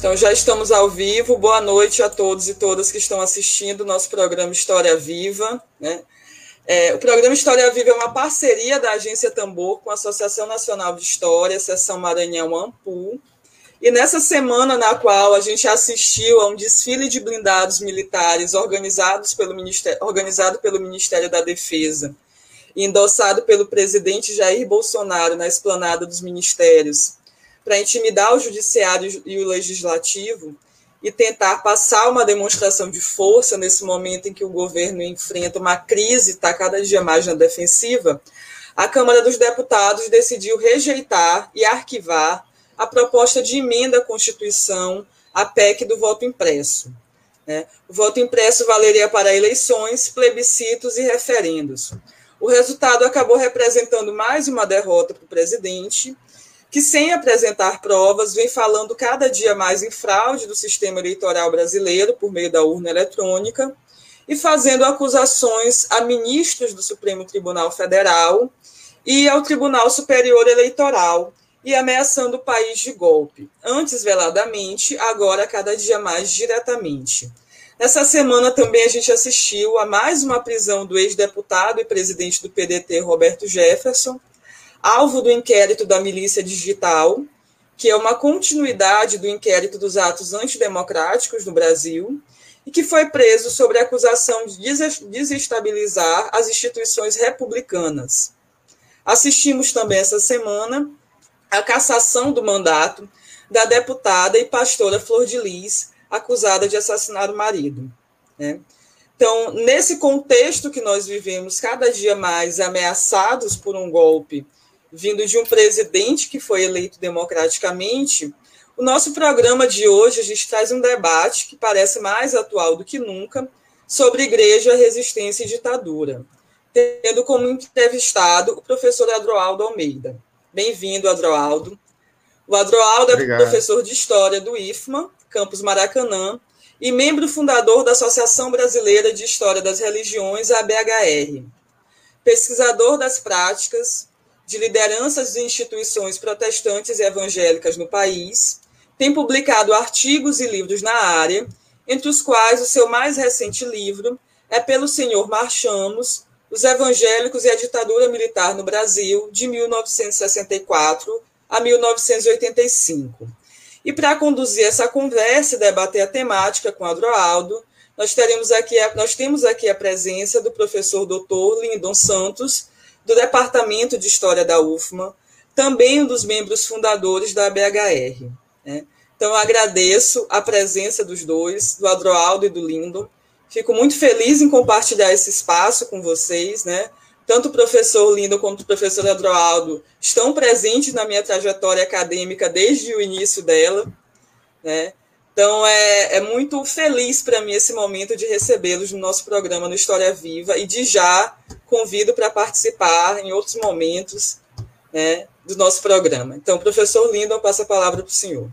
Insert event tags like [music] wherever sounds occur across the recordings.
Então já estamos ao vivo. Boa noite a todos e todas que estão assistindo o nosso programa História Viva. Né? É, o programa História Viva é uma parceria da Agência Tambor com a Associação Nacional de História, Seção Maranhão Ampu. E nessa semana na qual a gente assistiu a um desfile de blindados militares organizados pelo Ministério, organizado pelo Ministério da Defesa e endossado pelo presidente Jair Bolsonaro na esplanada dos ministérios, para intimidar o judiciário e o legislativo e tentar passar uma demonstração de força nesse momento em que o governo enfrenta uma crise, está cada dia mais na defensiva, a Câmara dos Deputados decidiu rejeitar e arquivar a proposta de emenda à Constituição, a PEC do voto impresso. Né? O voto impresso valeria para eleições, plebiscitos e referendos. O resultado acabou representando mais uma derrota para o presidente, que, sem apresentar provas, vem falando cada dia mais em fraude do sistema eleitoral brasileiro por meio da urna eletrônica e fazendo acusações a ministros do Supremo Tribunal Federal e ao Tribunal Superior Eleitoral e ameaçando o país de golpe, antes veladamente, agora cada dia mais diretamente. Nessa semana também a gente assistiu a mais uma prisão do ex-deputado e presidente do PDT, Roberto Jefferson, alvo do inquérito da milícia digital, que é uma continuidade do inquérito dos atos antidemocráticos no Brasil, e que foi preso sobre a acusação de desestabilizar as instituições republicanas. Assistimos também essa semana a cassação do mandato da deputada e pastora Flor de Lis, acusada de assassinar o marido. Né? Então, nesse contexto que nós vivemos, cada dia mais ameaçados por um golpe vindo de um presidente que foi eleito democraticamente, o nosso programa de hoje a gente traz um debate que parece mais atual do que nunca sobre igreja, resistência e ditadura, tendo como entrevistado o professor Adroaldo Almeida. Bem-vindo, Adroaldo. O Adroaldo é professor de História do IFMA, Campus Maracanã, e membro fundador da Associação Brasileira de História das Religiões, ABHR. Pesquisador das práticas, de lideranças de instituições protestantes e evangélicas no país, tem publicado artigos e livros na área, entre os quais o seu mais recente livro é Pelo Senhor Marchamos, Os Evangélicos e a Ditadura Militar no Brasil, de 1964 a 1985. E para conduzir essa conversa e debater a temática com Adroaldo, nós, teremos aqui a, nós temos aqui a presença do professor doutor Lindon Santos, do Departamento de História da UFMA, também um dos membros fundadores da BHR. Né? Então, agradeço a presença dos dois, do Adroaldo e do Lindon. Fico muito feliz em compartilhar esse espaço com vocês, né? Tanto o professor Lindo quanto o professor Adroaldo estão presentes na minha trajetória acadêmica desde o início dela, né? Então, é, é muito feliz para mim esse momento de recebê-los no nosso programa no História Viva e de já convido para participar em outros momentos né, do nosso programa. Então, professor Lindon, passa a palavra para o senhor.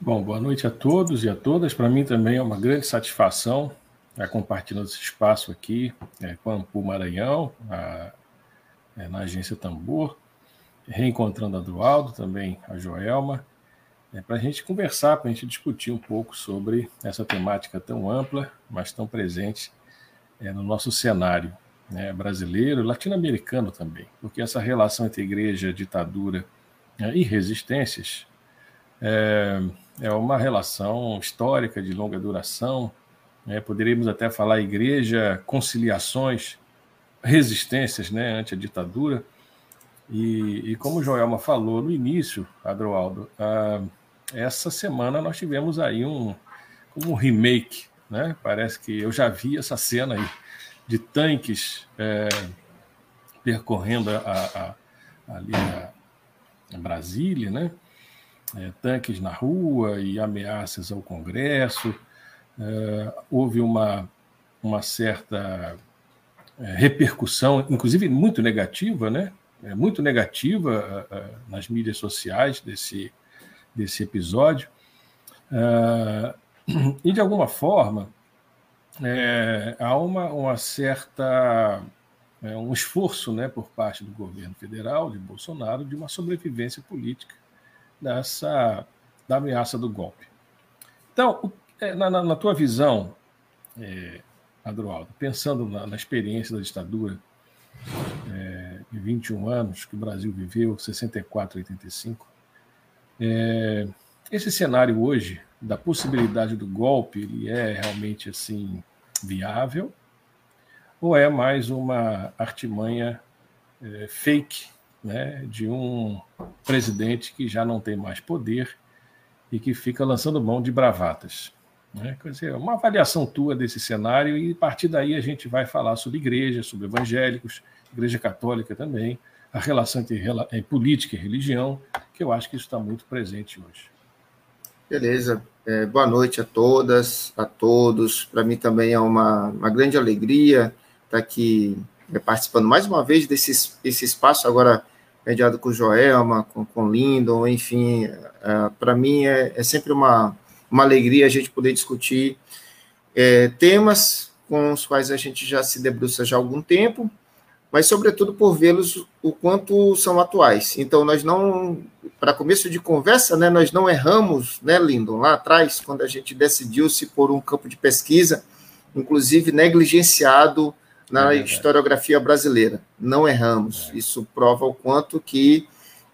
Bom, boa noite a todos e a todas. Para mim também é uma grande satisfação estar compartilhando esse espaço aqui é, com a Maranhão, a, é, na agência Tambor, reencontrando a Dualdo, também a Joelma, é, para a gente conversar, para a gente discutir um pouco sobre essa temática tão ampla, mas tão presente é, no nosso cenário né, brasileiro latino-americano também, porque essa relação entre igreja, ditadura é, e resistências é, é, uma relação histórica de longa duração. Né, poderíamos até falar igreja, conciliações, resistências né, ante a ditadura. E, e como Joelma falou no início, Adroaldo, essa semana nós tivemos aí um, um remake, né? Parece que eu já vi essa cena aí de tanques é, percorrendo a, a, ali a, a, Brasília, né? É, tanques na rua e ameaças ao Congresso. É, houve uma, uma certa é, repercussão, inclusive muito negativa, né? É, muito negativa nas mídias sociais desse, desse episódio. Uh, [clears throat] e, de alguma forma, é, há uma, uma certa é, um esforço né, por parte do governo federal, de Bolsonaro, de uma sobrevivência política dessa da ameaça do golpe. Então, é, na, na, na tua visão, é, Adroaldo, pensando na, na, experiência da ditadura é, de 21 anos que o Brasil viveu, 64 a 85, é, esse cenário hoje da possibilidade do golpe, ele é realmente assim viável ou é mais uma artimanha é, fake né, de um presidente que já não tem mais poder e que fica lançando mão de bravatas. Né? Quer dizer, uma avaliação tua desse cenário e a partir daí a gente vai falar sobre igreja, sobre evangélicos, igreja católica também, a relação entre política e religião, que eu acho que isso está muito presente hoje. Beleza. É, boa noite a todas, a todos. Para mim também é uma, uma grande alegria estar aqui é, participando mais uma vez desse, desse espaço, agora mediado com Joelma, com, com Lindon, enfim. É, Para mim é, é, sempre uma, uma alegria a gente poder discutir é, temas com os quais a gente já se debruça já há algum tempo, mas sobretudo por vê-los o quanto são atuais. Então nós não, para começo de conversa, né, nós não erramos, né, Lindon, lá atrás, quando a gente decidiu-se por um campo de pesquisa, inclusive negligenciado na é historiografia brasileira. Não erramos. É. Isso prova o quanto que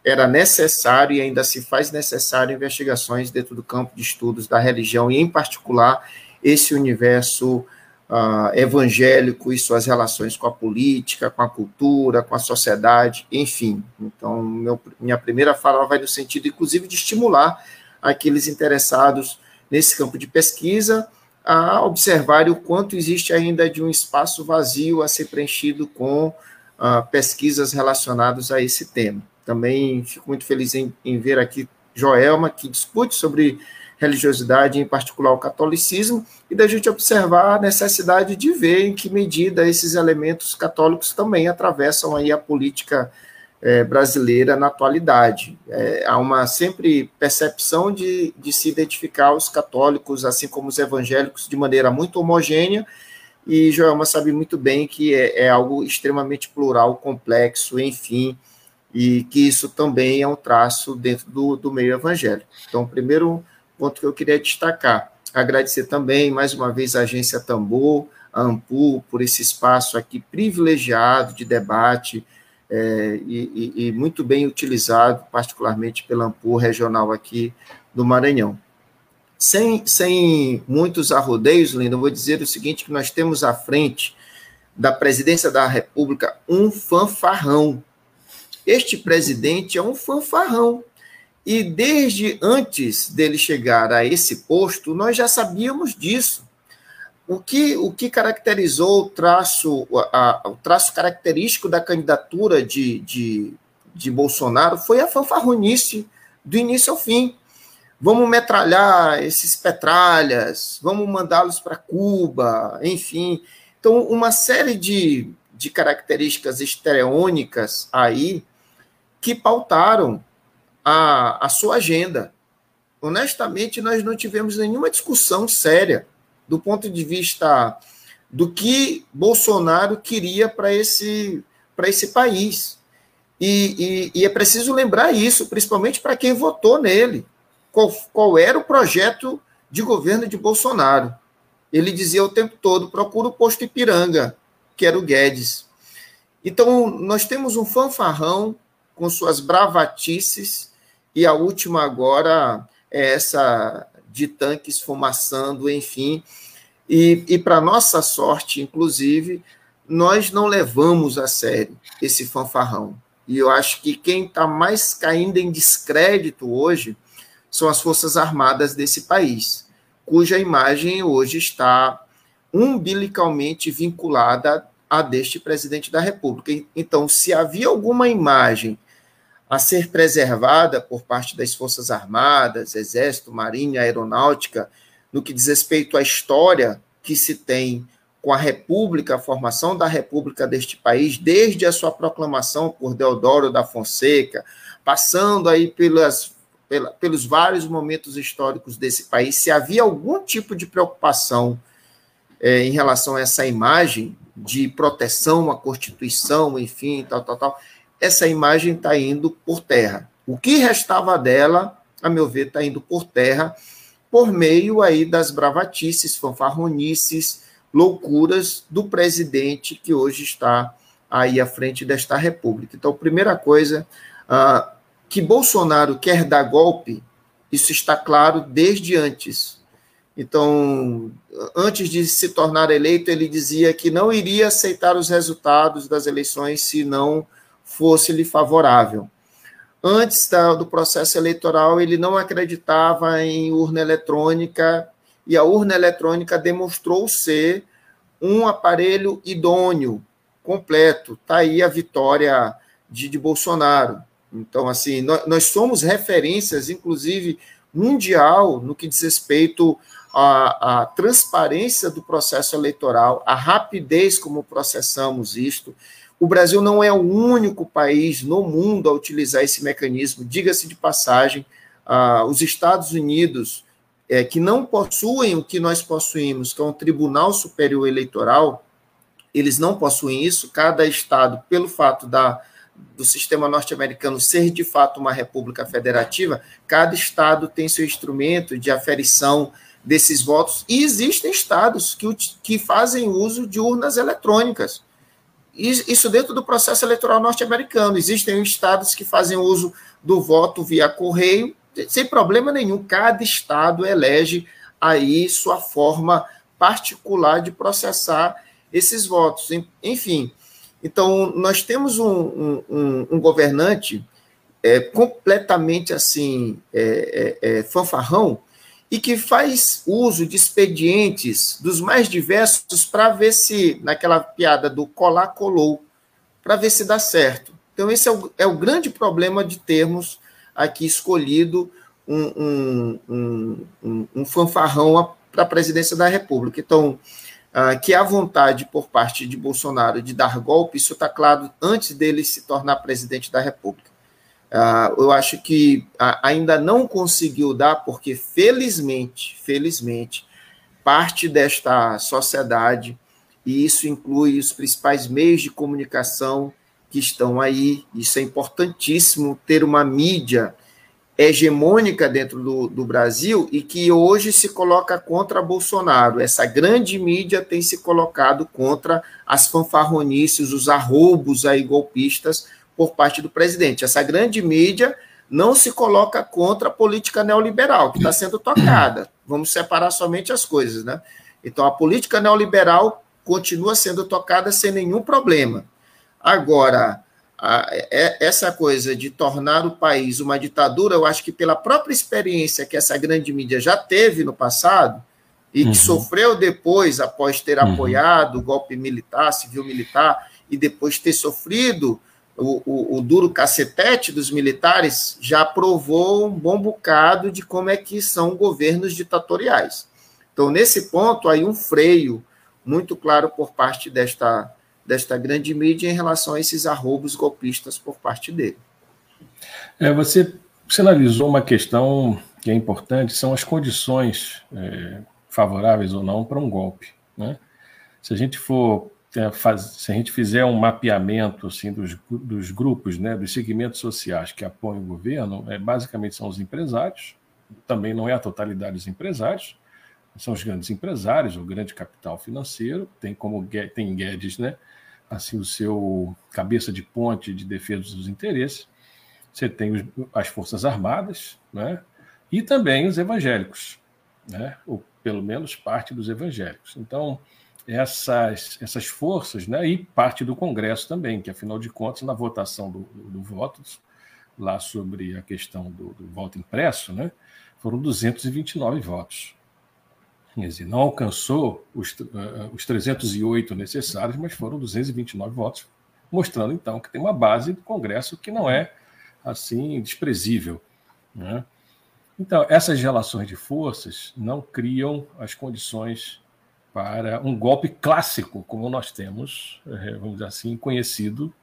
era necessário e ainda se faz necessário investigações dentro do campo de estudos da religião e, em particular, esse universo uh, evangélico e suas relações com a política, com a cultura, com a sociedade, enfim. Então, meu, minha primeira fala vai no sentido, inclusive, de estimular aqueles interessados nesse campo de pesquisa a observar o quanto existe ainda de um espaço vazio a ser preenchido com uh, pesquisas relacionadas a esse tema. Também fico muito feliz em, em ver aqui Joelma, que discute sobre religiosidade, em particular o catolicismo, e da gente observar a necessidade de ver em que medida esses elementos católicos também atravessam aí a política é, brasileira na atualidade. É, há uma sempre percepção de, de se identificar os católicos, assim como os evangélicos, de maneira muito homogênea, e Joelma sabe muito bem que é, é algo extremamente plural, complexo, enfim, e que isso também é um traço dentro do, do meio evangélico. Então, primeiro ponto que eu queria destacar. Agradecer também, mais uma vez, a agência Tambor, a Ampu, por esse espaço aqui privilegiado de debate é, e, e, muito bem utilizado, particularmente pela Ampu regional aqui do Maranhão. Sem, sem muitos arrodeios, Linda, eu vou dizer o seguinte, que nós temos à frente da presidência da República um fanfarrão. Este presidente é um fanfarrão. E desde antes dele chegar a esse posto, nós já sabíamos disso. O que, o que caracterizou o traço, a, o traço característico da candidatura de, de, de Bolsonaro foi a fanfarronice do início ao fim. Vamos metralhar esses petralhas, vamos mandá-los para Cuba, enfim. Então, uma série de, de características estereônicas aí que pautaram a, a sua agenda. Honestamente, nós não tivemos nenhuma discussão séria do ponto de vista do que Bolsonaro queria para esse, esse país. E, e, e, é preciso lembrar isso, principalmente para quem votou nele. Qual, qual era o projeto de governo de Bolsonaro? Ele dizia o tempo todo: procura o posto Ipiranga, que era o Guedes. Então, nós temos um fanfarrão com suas bravatices e a última agora é essa de tanques fumaçando, enfim. E, e para nossa sorte, inclusive, nós não levamos a sério esse fanfarrão. E eu acho que quem está mais caindo em descrédito hoje são as Forças Armadas desse país, cuja imagem hoje está umbilicalmente vinculada a deste presidente da República. Então, se havia alguma imagem a ser preservada por parte das Forças Armadas, Exército, Marinha, Aeronáutica, no que diz respeito à história que se tem com a República, a formação da República deste país, desde a sua proclamação por Deodoro da Fonseca, passando aí pelas, pela, pelos vários momentos históricos desse país, se havia algum tipo de preocupação é, em relação a essa imagem de proteção à Constituição, enfim, tal, tal, tal, essa imagem está indo por terra. O que restava dela a meu ver, está indo por terra por meio aí das bravatices, fanfarronices, loucuras do presidente que hoje está aí à frente desta república. Então, primeira coisa, uh, que Bolsonaro quer dar golpe, isso está claro desde antes. Então, antes de se tornar eleito, ele dizia que não iria aceitar os resultados das eleições se não fosse lhe favorável. Antes da, do processo eleitoral, ele não acreditava em urna eletrônica, e a urna eletrônica demonstrou ser um aparelho idôneo, completo. Está aí a vitória de, de Bolsonaro. Então, assim, nós, nós, somos referências, inclusive mundial, no que diz respeito à, à transparência do processo eleitoral, a rapidez como processamos isto. O Brasil não é o único país no mundo a utilizar esse mecanismo. Diga-se de passagem, ah, os Estados Unidos, é, que não possuem o que nós possuímos, que é um Tribunal Superior Eleitoral, eles não possuem isso. Cada estado, pelo fato da, do sistema norte-americano ser de fato uma república federativa, cada estado tem seu instrumento de aferição desses votos. E existem estados que, que fazem uso de urnas eletrônicas isso dentro do processo eleitoral norte-americano. Existem estados que fazem uso do voto via correio, sem problema nenhum. Cada estado elege aí sua forma particular de processar esses votos. Enfim, então nós temos um, um, um governante é, completamente assim é, é, é fanfarrão e que faz uso de expedientes dos mais diversos para ver se, naquela piada do colar colou, para ver se dá certo. Então, esse é o, é o grande problema de termos aqui escolhido um, um, um, um fanfarrão para a presidência da República. Então, uh, que há vontade por parte de Bolsonaro de dar golpe, isso está claro antes dele se tornar presidente da República. Uh, eu acho que ainda não conseguiu dar, porque felizmente, felizmente, parte desta sociedade, e isso inclui os principais meios de comunicação que estão aí, isso é importantíssimo, ter uma mídia hegemônica dentro do, do Brasil e que hoje se coloca contra Bolsonaro. Essa grande mídia tem se colocado contra as fanfarronices, os arroubos aí golpistas, por parte do presidente. Essa grande mídia não se coloca contra a política neoliberal que está sendo tocada. Vamos separar somente as coisas, né? Então, a política neoliberal continua sendo tocada sem nenhum problema. Agora, a, é, essa coisa de tornar o país uma ditadura, eu acho que pela própria experiência que essa grande mídia já teve no passado, e que uhum. sofreu depois, após ter uhum. apoiado o golpe militar, civil-militar, e depois ter sofrido o, o, o, duro cacetete dos militares já provou um bom bocado de como é que são governos ditatoriais. Então, nesse ponto, aí um freio muito claro por parte desta, desta grande mídia em relação a esses arrobos golpistas por parte dele. É, você sinalizou uma questão que é importante, são as condições é, favoráveis ou não para um golpe. Né? Se a gente for é, faz, se a gente fizer um mapeamento assim dos, dos grupos, né, dos segmentos sociais que apoiam o governo, é, basicamente são os empresários, também não é a totalidade dos empresários, são os grandes empresários, o grande capital financeiro, tem como tem Guedes, né, assim o seu cabeça de ponte de defesa dos interesses. Você tem os, as forças armadas, né, e também os evangélicos, né, ou pelo menos parte dos evangélicos. Então, essas, essas forças, né, e parte do Congresso também, que afinal de contas, na votação do, do, do voto, lá sobre a questão do, do, voto impresso, né, foram 229 votos. Quer dizer, não alcançou os, uh, os 308 necessários, mas foram 229 votos, mostrando então que tem uma base do Congresso que não é assim desprezível. Né? Então, essas relações de forças não criam as condições para um golpe clássico, como nós temos, eh, vamos dizer assim, conhecido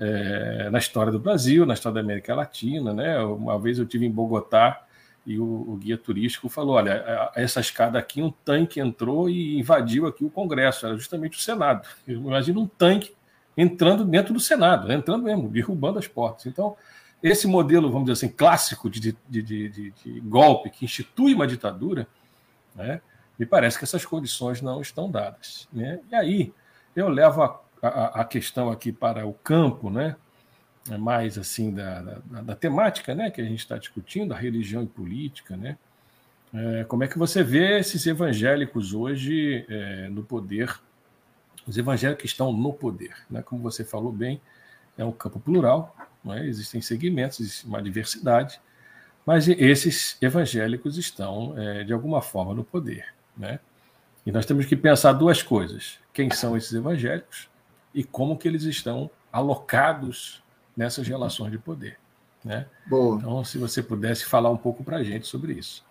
é, na história do Brasil, na história da América Latina. Né? Uma vez eu tive em Bogotá e o, o guia turístico falou: olha, essa escada aqui, um tanque entrou e invadiu aqui o Congresso, era justamente o Senado. Imagina um tanque entrando dentro do Senado, entrando mesmo, derrubando as portas. Então, esse modelo, vamos dizer assim, clássico de, de, de, de golpe que institui uma ditadura, né, me parece que essas condições não estão dadas. Né? E aí eu levo a, a, a questão aqui para o campo, né, mais assim da, da, da temática né, que a gente está discutindo, a religião e política, né? É, como é que você vê esses evangélicos hoje é, no poder? Os evangélicos estão no poder, né? Como você falou bem, é um campo plural, é? existem segmentos, existe uma diversidade, mas esses evangélicos estão, é, de alguma forma, no poder. Né? E nós temos que pensar duas coisas: quem são esses evangélicos e como que eles estão alocados nessas relações de poder. Né? Boa. Então, se você pudesse falar um pouco para a gente sobre isso.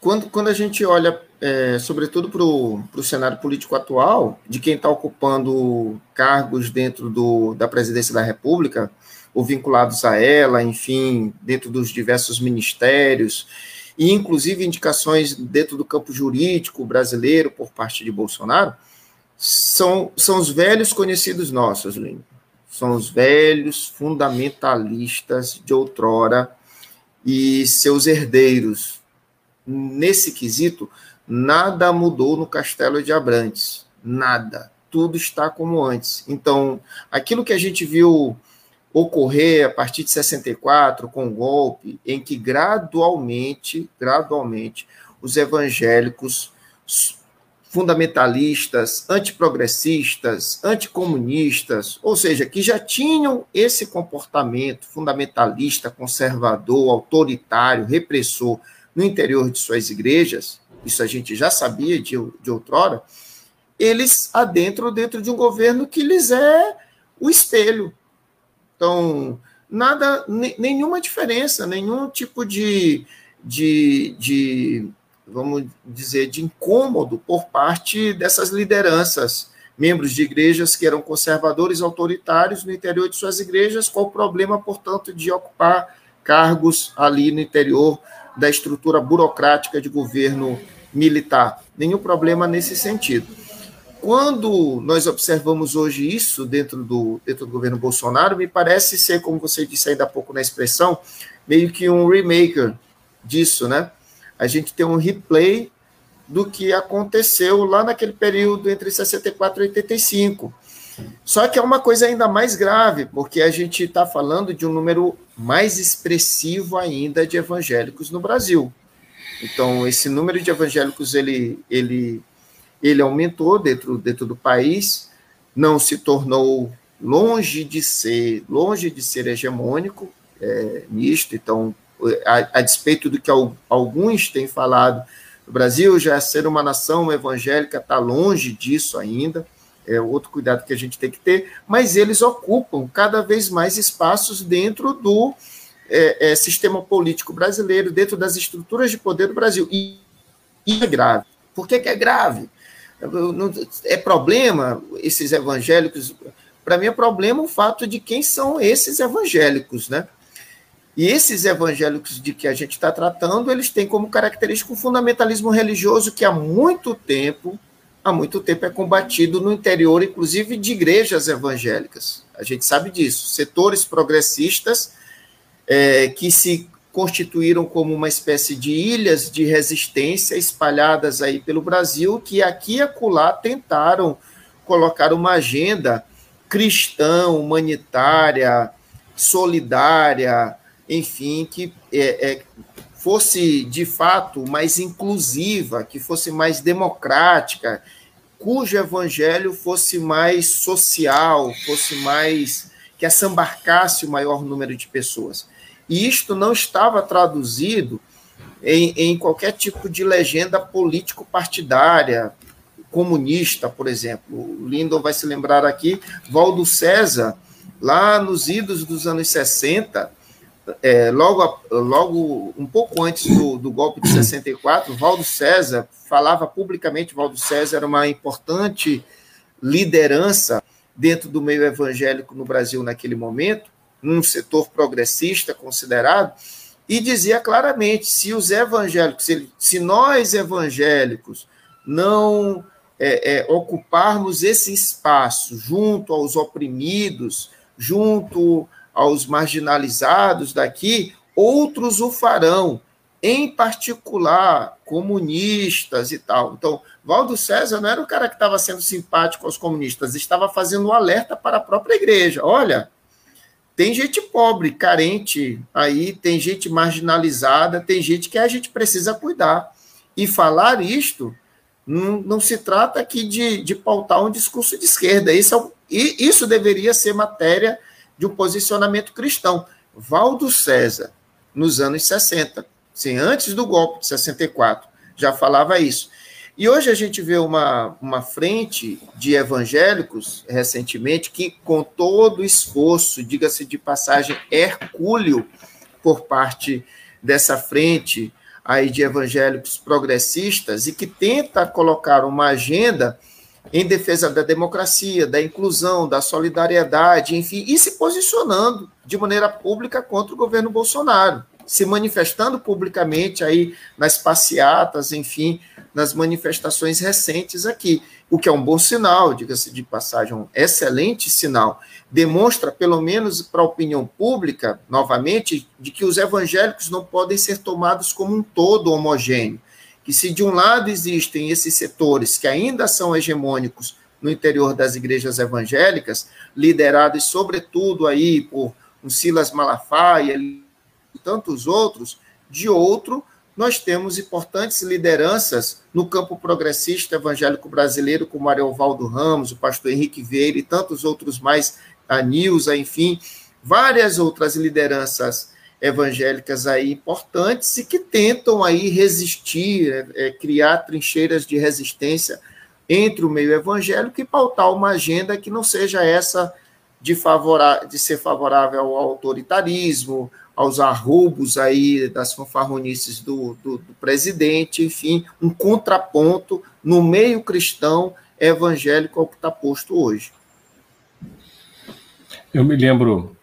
Quando, quando a gente olha, é, sobretudo para o cenário político atual, de quem está ocupando cargos dentro do, da presidência da República, ou vinculados a ela, enfim, dentro dos diversos ministérios, e inclusive indicações dentro do campo jurídico brasileiro por parte de Bolsonaro, são, são os velhos conhecidos nossos, Lino. São os velhos fundamentalistas de outrora e seus herdeiros, nesse quesito, nada mudou no Castelo de Abrantes. Nada. Tudo está como antes. Então, aquilo que a gente viu ocorrer a partir de 64 com o golpe, em que gradualmente, gradualmente, os evangélicos fundamentalistas, antiprogressistas, anticomunistas, ou seja, que já tinham esse comportamento fundamentalista, conservador, autoritário, repressor no interior de suas igrejas, isso a gente já sabia de, de outrora, eles adentram dentro de um governo que lhes é o espelho. Então, nada, nenhuma diferença, nenhum tipo de, de, de, vamos dizer, de incômodo por parte dessas lideranças, membros de igrejas que eram conservadores autoritários no interior de suas igrejas, qual o problema, portanto, de ocupar cargos ali no interior da estrutura burocrática de governo militar. Nenhum problema nesse sentido. Quando nós observamos hoje isso dentro do, dentro do governo Bolsonaro, me parece ser, como você disse ainda há pouco na expressão, meio que um remaker disso, né? A gente tem um replay do que aconteceu lá naquele período entre 64 e 85. Só que é uma coisa ainda mais grave, porque a gente está falando de um número mais expressivo ainda de evangélicos no Brasil. Então, esse número de evangélicos ele, ele, ele aumentou dentro, dentro do país, não se tornou longe de ser longe de ser hegemônico é, nisto. Então, a, a, despeito do que alguns têm falado, o Brasil já é ser uma nação evangélica está longe disso ainda é outro cuidado que a gente tem que ter, mas eles ocupam cada vez mais espaços dentro do é, é, sistema político brasileiro, dentro das estruturas de poder do Brasil. E, e é grave. Por que, que é grave? É problema esses evangélicos? Para mim é problema o fato de quem são esses evangélicos, né? E esses evangélicos de que a gente está tratando, eles têm como característica o fundamentalismo religioso que há muito tempo há muito tempo é combatido no interior, inclusive de igrejas evangélicas. A gente sabe disso. Setores progressistas é, que se constituíram como uma espécie de ilhas de resistência espalhadas aí pelo Brasil, que aqui e acolá tentaram colocar uma agenda cristã, humanitária, solidária, enfim, que é, é, fosse de fato mais inclusiva, que fosse mais democrática, cujo evangelho fosse mais social, fosse mais que assambarcasse o maior número de pessoas. E isto não estava traduzido em, em qualquer tipo de legenda político-partidária, comunista, por exemplo. O Lindon vai se lembrar aqui, Valdo César, lá nos idos dos anos 60, é, logo, logo um pouco antes do, do, golpe de 64, Valdo César falava publicamente, Valdo César era uma importante liderança dentro do meio evangélico no Brasil naquele momento, num setor progressista considerado, e dizia claramente, se os evangélicos, se, se nós evangélicos não é, é, ocuparmos esse espaço junto aos oprimidos, junto aos marginalizados daqui, outros o farão, em particular comunistas e tal. Então, Valdo César não era o cara que estava sendo simpático aos comunistas, estava fazendo um alerta para a própria igreja. Olha, tem gente pobre, carente aí, tem gente marginalizada, tem gente que a gente precisa cuidar. E falar isto não, não se trata aqui de, de pautar um discurso de esquerda. Isso, é, isso deveria ser matéria de um posicionamento cristão. Valdo César, nos anos 60, sim, antes do golpe de 64, já falava isso. E hoje a gente vê uma, uma frente de evangélicos, recentemente, que, com todo o esforço, diga-se de passagem, hercúleo, por parte dessa frente aí de evangélicos progressistas, e que tenta colocar uma agenda em defesa da democracia, da inclusão, da solidariedade, enfim, e se posicionando de maneira pública contra o governo Bolsonaro, se manifestando publicamente aí nas passeatas, enfim, nas manifestações recentes aqui, o que é um bom sinal, diga-se de passagem, um excelente sinal. Demonstra, pelo menos para a opinião pública, novamente, de que os evangélicos não podem ser tomados como um todo homogêneo. Que se de um lado existem esses setores que ainda são hegemônicos no interior das igrejas evangélicas, liderados sobretudo aí por um Silas Malafaia tantos outros, de outro, nós temos importantes lideranças no campo progressista evangélico brasileiro, como Ariovaldo Ramos, o pastor Henrique Vieira e tantos outros mais, a Nilza, enfim, várias outras lideranças evangélicas aí importantes e que tentam aí resistir, é, é, criar trincheiras de resistência entre o meio evangélico e pautar uma agenda que não seja essa de, favorar, de ser favorável ao autoritarismo, aos arroubos aí das fanfarronices do, do, do, presidente, enfim, um contraponto no meio cristão evangélico ao que está posto hoje. Eu me lembro.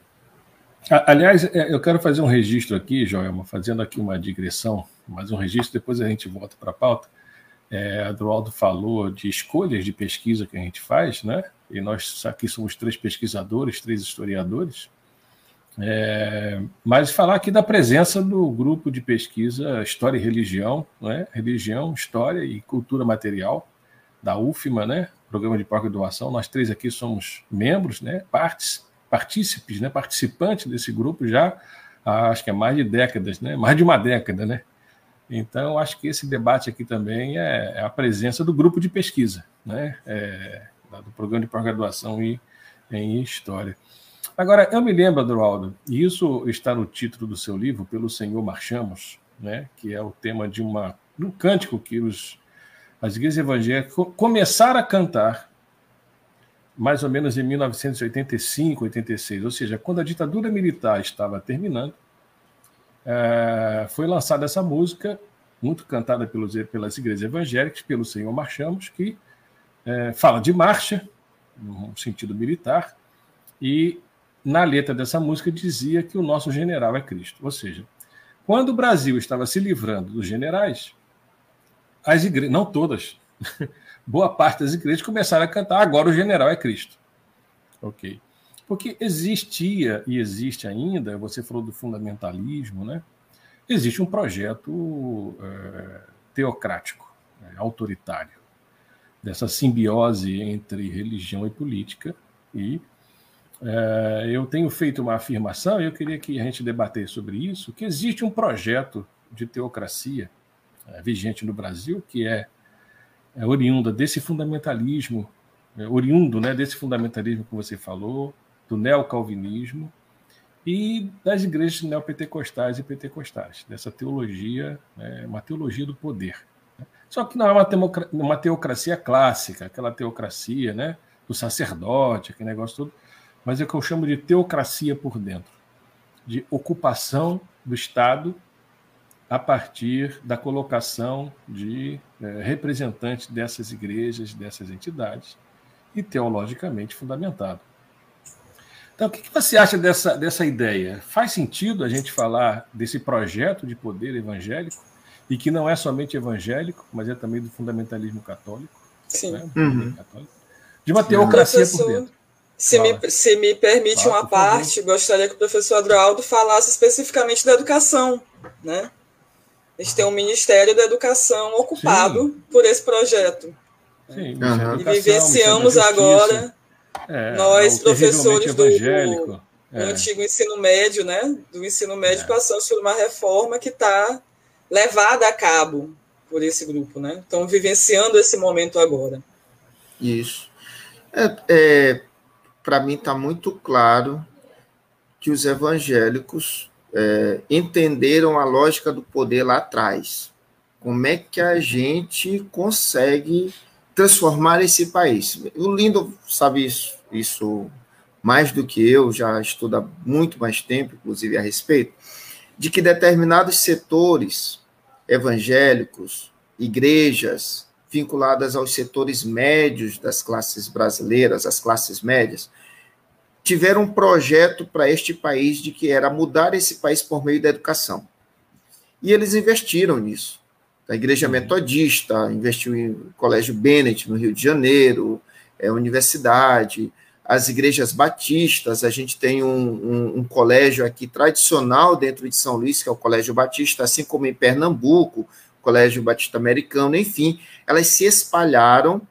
Aliás, é, eu quero fazer um registro aqui, Joelma, fazendo aqui uma digressão, mas um registro, depois a gente volta para a pauta. É, a Dualdo falou de escolhas de pesquisa que a gente faz, né? E nós aqui somos três pesquisadores, três historiadores. É, mas falar aqui da presença do grupo de pesquisa História e Religião, né? Religião, História e Cultura Material, da UFMA, né? Programa de Pós-Graduação. Nós três aqui somos membros, né? Partes, partícipes, né? participantes desse grupo já há, acho que é mais de décadas, né? Mais de uma década, né? Então, acho que esse debate aqui também é, é a presença do grupo de pesquisa, né? É, do Programa de Pós-Graduação em, em História. Agora, eu me lembro, Adroaldo, e isso está no título do seu livro, Pelo Senhor Marchamos, né, que é o tema de, uma, um cântico que os, as igrejas evangélicas começaram a cantar mais ou menos em 1985, 86, ou seja, quando a ditadura militar estava terminando, é, foi lançada essa música, muito cantada pelos, pelas igrejas evangélicas, pelo Senhor Marchamos, que é, fala de marcha, no sentido militar, e na letra dessa música dizia que o nosso general é Cristo. Ou seja, quando o Brasil estava se livrando dos generais, as igrejas, não todas, [laughs] boa parte das igrejas começaram a cantar agora o general é Cristo. Ok. Porque existia e existe ainda, você falou do fundamentalismo, né? Existe um projeto é, teocrático, é, autoritário, dessa simbiose entre religião e política, e é, eu tenho feito uma afirmação, e eu queria que a gente debatesse sobre isso, que existe um projeto de teocracia é, vigente no Brasil, que é, é oriunda desse fundamentalismo, é, oriundo né, desse fundamentalismo que você falou, do neocalvinismo e das igrejas neopentecostais e pentecostais, dessa teologia, né, uma teologia do poder. Só que não é uma, uma teocracia clássica, aquela teocracia né, do sacerdote, aquele negócio todo, mas é o que eu chamo de teocracia por dentro, de ocupação do Estado a partir da colocação de é, representantes dessas igrejas, dessas entidades, e teologicamente fundamentado. Então, o que, que você acha dessa, dessa ideia? Faz sentido a gente falar desse projeto de poder evangélico, e que não é somente evangélico, mas é também do fundamentalismo católico? Sim. Né? Uhum. católico, de uma teocracia por dentro. Se me, se me permite uma parte, gostaria que o professor Adroaldo falasse especificamente da educação, né? A gente tem um Ministério da Educação ocupado Sim. por esse projeto. Sim, uhum. E vivenciamos agora, é, nós, professores do, do é. antigo ensino médio, né? Do ensino médio, é. passamos por uma reforma que está levada a cabo por esse grupo, né? Estão vivenciando esse momento agora. Isso. É, é para mim está muito claro que os evangélicos é, entenderam a lógica do poder lá atrás. Como é que a gente consegue transformar esse país? O Lindo sabe isso, isso mais do que eu, já estuda muito mais tempo, inclusive, a respeito, de que determinados setores evangélicos, igrejas, vinculadas aos setores médios das classes brasileiras, as classes médias, tiveram um projeto para este país de que era mudar esse país por meio da educação. E eles investiram nisso. A Igreja uhum. Metodista investiu em Colégio Bennett, no Rio de Janeiro, é, universidade, as igrejas batistas, a gente tem um, um, um, colégio aqui tradicional dentro de São Luís, que é o Colégio Batista, assim como em Pernambuco, Colégio Batista Americano, enfim, elas se espalharam,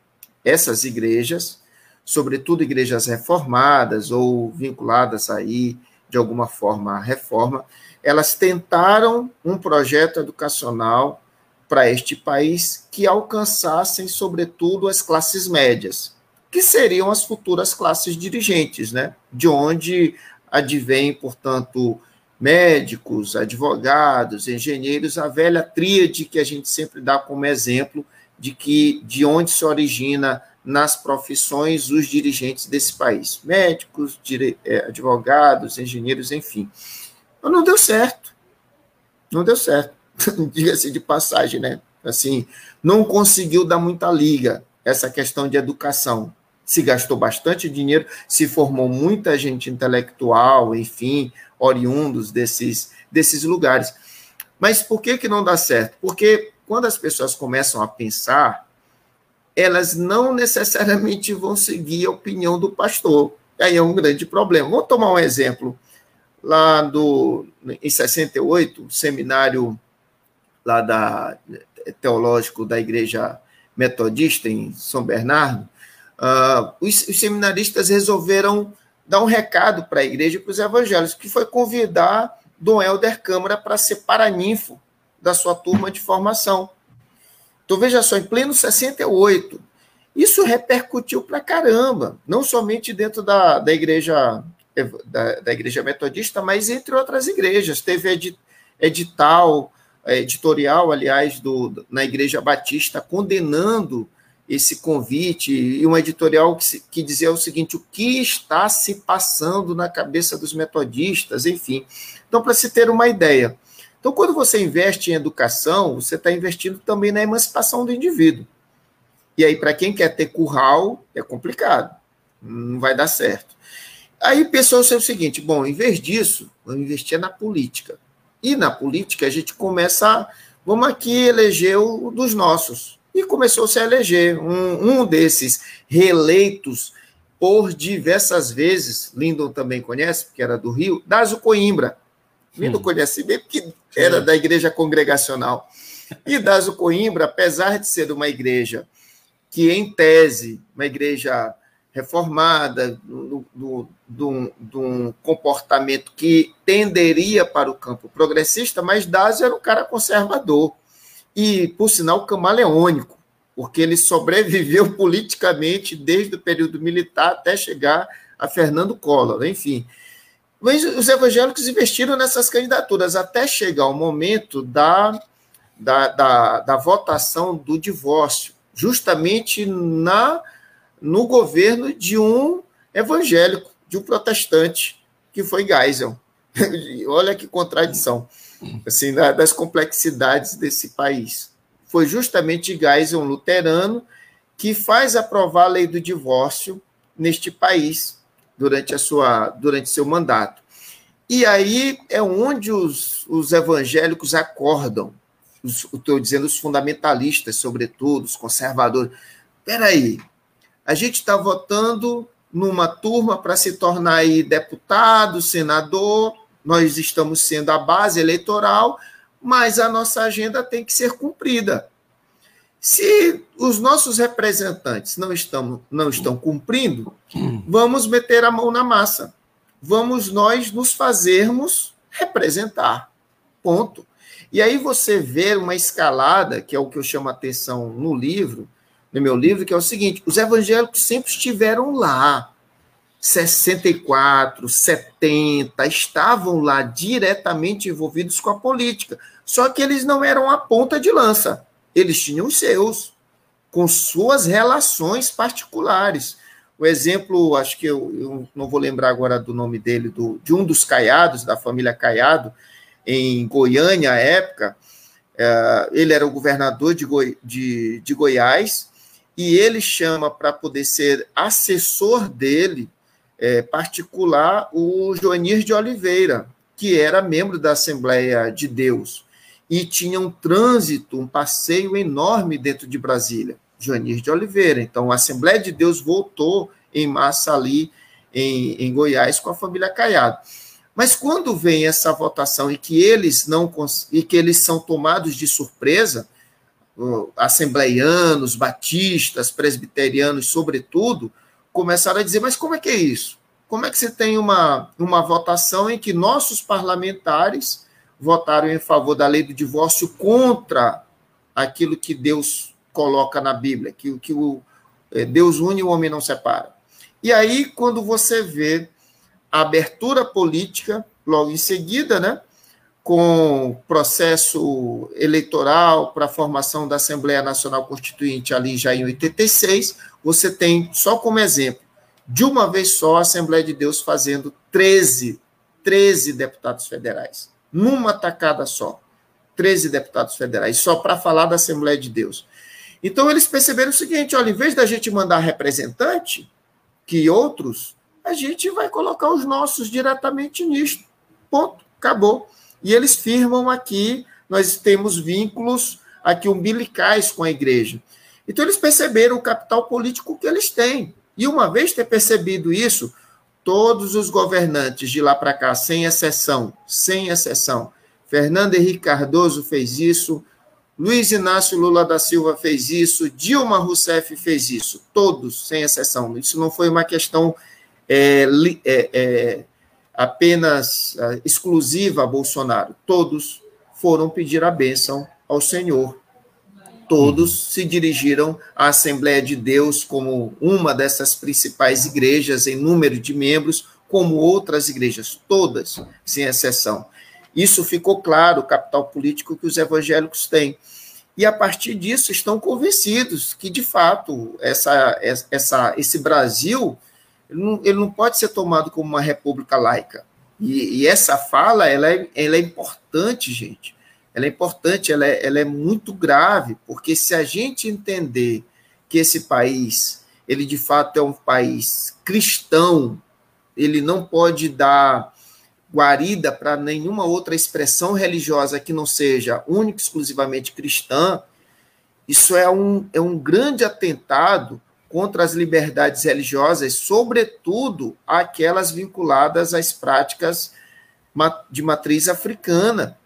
essas igrejas, sobretudo igrejas reformadas ou vinculadas aí de alguma forma à reforma, elas tentaram um projeto educacional para este país que alcançassem, sobretudo, as classes médias, que seriam as futuras classes dirigentes, né? De onde advém, portanto, médicos, advogados, engenheiros, a velha tríade que a gente sempre dá como exemplo de que de onde se origina nas profissões os dirigentes desse país, médicos, é, advogados, engenheiros, enfim. Mas não deu certo. Não deu certo. [laughs] Diga-se de passagem, né? Assim, não conseguiu dar muita liga essa questão de educação. Se gastou bastante dinheiro, se formou muita gente intelectual, enfim, oriundos desses, desses lugares. Mas por que, que não dá certo? Porque quando as pessoas começam a pensar, elas não necessariamente vão seguir a opinião do pastor. Aí é um grande problema. Vamos tomar um exemplo. Lá do, em 68, o seminário lá da, teológico da Igreja Metodista em São Bernardo, uh, os, os seminaristas resolveram dar um recado para a igreja e para os evangélicos, que foi convidar Dom Helder Câmara para ser paraninfo da sua turma de formação. Então, veja só, em pleno 68, isso repercutiu para caramba, não somente dentro da, da igreja da, da, igreja metodista, mas entre outras igrejas. Teve edital, editorial, aliás, do, na igreja batista, condenando esse convite e um editorial que, que, dizia o seguinte: o que está se passando na cabeça dos metodistas, enfim. Então, para se ter uma ideia. Então, quando você investe em educação, você está investindo também na emancipação do indivíduo. E aí, para quem quer ter curral, é complicado, não vai dar certo. Aí pensou o seguinte: bom, em vez disso, vamos investir na política. E na política a gente começa, a, vamos aqui eleger o dos nossos e começou -se a eleger um, um desses reeleitos por diversas vezes, Lindon também conhece, porque era do Rio, Dazo Coimbra. Lindon hum. conhece bem porque era da igreja congregacional. E Dazo Coimbra, apesar de ser uma igreja que, em tese, uma igreja reformada, de um comportamento que tenderia para o campo progressista, mas Dazo era um cara conservador e, por sinal, camaleônico, porque ele sobreviveu [laughs] politicamente desde o período militar até chegar a Fernando Collor, enfim. Mas os evangélicos investiram nessas candidaturas até chegar o momento da, da, da, da votação do divórcio, justamente na no governo de um evangélico, de um protestante, que foi Geisel. [laughs] Olha que contradição assim, das complexidades desse país. Foi justamente Geisel, um luterano, que faz aprovar a lei do divórcio neste país durante a sua durante seu mandato. E aí é onde os, os evangélicos acordam, estou dizendo os fundamentalistas, sobretudo, os conservadores. Espera aí, a gente está votando numa turma para se tornar aí deputado, senador, nós estamos sendo a base eleitoral, mas a nossa agenda tem que ser cumprida. Se os nossos representantes não estão, não estão cumprindo, vamos meter a mão na massa. Vamos nós nos fazermos representar. Ponto. E aí você vê uma escalada, que é o que eu chamo a atenção no livro, no meu livro, que é o seguinte: os evangélicos sempre estiveram lá. 64, 70, estavam lá diretamente envolvidos com a política. Só que eles não eram a ponta de lança. Eles tinham os seus, com suas relações particulares. O exemplo, acho que eu, eu não vou lembrar agora do nome dele, do, de um dos Caiados, da família Caiado, em Goiânia, à época, é, ele era o governador de, Goi, de, de Goiás, e ele chama para poder ser assessor dele, é, particular, o Joanir de Oliveira, que era membro da Assembleia de Deus, e tinha um trânsito, um passeio enorme dentro de Brasília. Joanir de Oliveira. Então, a Assembleia de Deus voltou em massa ali em, em Goiás com a família Caiado. Mas quando vem essa votação e que eles não e que eles são tomados de surpresa, assembleianos, batistas, presbiterianos, sobretudo, começaram a dizer: mas como é que é isso? Como é que você tem uma, uma votação em que nossos parlamentares votaram em favor da lei do divórcio contra aquilo que Deus coloca na Bíblia, que, que o, é, Deus une e o homem não separa? E aí, quando você vê a abertura política, logo em seguida, né, com processo eleitoral para a formação da Assembleia Nacional Constituinte ali já em 86, você tem, só como exemplo, de uma vez só a Assembleia de Deus fazendo 13, 13 deputados federais, numa tacada só. 13 deputados federais, só para falar da Assembleia de Deus. Então eles perceberam o seguinte: olha, em vez da gente mandar representante, que outros, a gente vai colocar os nossos diretamente nisto. Ponto, acabou. E eles firmam aqui, nós temos vínculos aqui umbilicais com a igreja. Então eles perceberam o capital político que eles têm. E uma vez ter percebido isso, todos os governantes de lá para cá, sem exceção, sem exceção, Fernando Henrique Cardoso fez isso, Luiz Inácio Lula da Silva fez isso, Dilma Rousseff fez isso, todos, sem exceção. Isso não foi uma questão é, é, é, apenas é, exclusiva a Bolsonaro. Todos foram pedir a bênção ao Senhor. Todos se dirigiram à Assembleia de Deus como uma dessas principais igrejas em número de membros, como outras igrejas, todas, sem exceção. Isso ficou claro, o capital político que os evangélicos têm. E a partir disso estão convencidos que, de fato, essa, essa, esse Brasil ele não, ele não pode ser tomado como uma república laica. E, e essa fala ela é, ela é importante, gente. Ela é importante, ela é, ela é muito grave, porque se a gente entender que esse país, ele de fato é um país cristão, ele não pode dar guarida para nenhuma outra expressão religiosa que não seja única exclusivamente cristã, isso é um, é um grande atentado contra as liberdades religiosas, sobretudo aquelas vinculadas às práticas de matriz africana.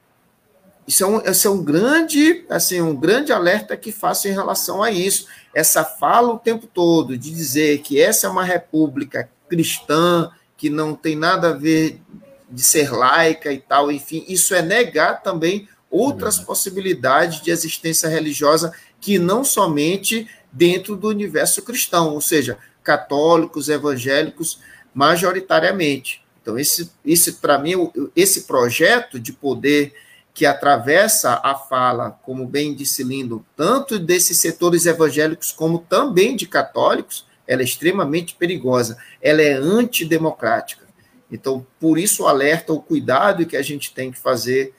Isso é um, isso é um grande, assim, um grande alerta que faço em relação a isso. Essa fala o tempo todo de dizer que essa é uma república cristã, que não tem nada a ver de ser laica e tal, enfim, isso é negar também outras possibilidades de existência religiosa que não somente dentro do universo cristão, ou seja, católicos, evangélicos, majoritariamente. Então, esse, esse para mim, esse projeto de poder que atravessa a fala, como bem disse Lindo, tanto desses setores evangélicos como também de católicos, ela é extremamente perigosa, ela é antidemocrática. Então, por isso, alerta o cuidado que a gente tem que fazer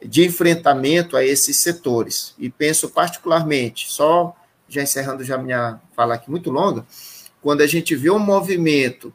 de enfrentamento a esses setores. E penso particularmente, só já encerrando já minha fala aqui muito longa, quando a gente vê um movimento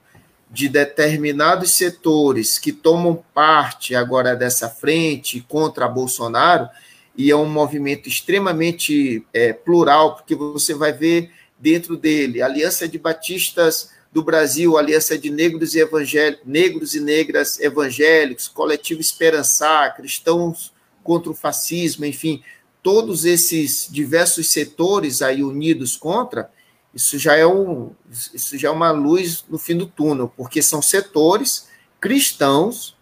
de determinados setores que tomam parte agora dessa frente contra Bolsonaro, e é um movimento extremamente é, plural, porque você vai ver dentro dele Aliança de Batistas do Brasil, Aliança de Negros e, Evangélicos, Negros e Negras Evangélicos, Coletivo Esperançar, Cristãos contra o Fascismo, enfim, todos esses diversos setores aí unidos contra, isso já é um, isso já é uma luz no fim do túnel, porque são setores cristãos,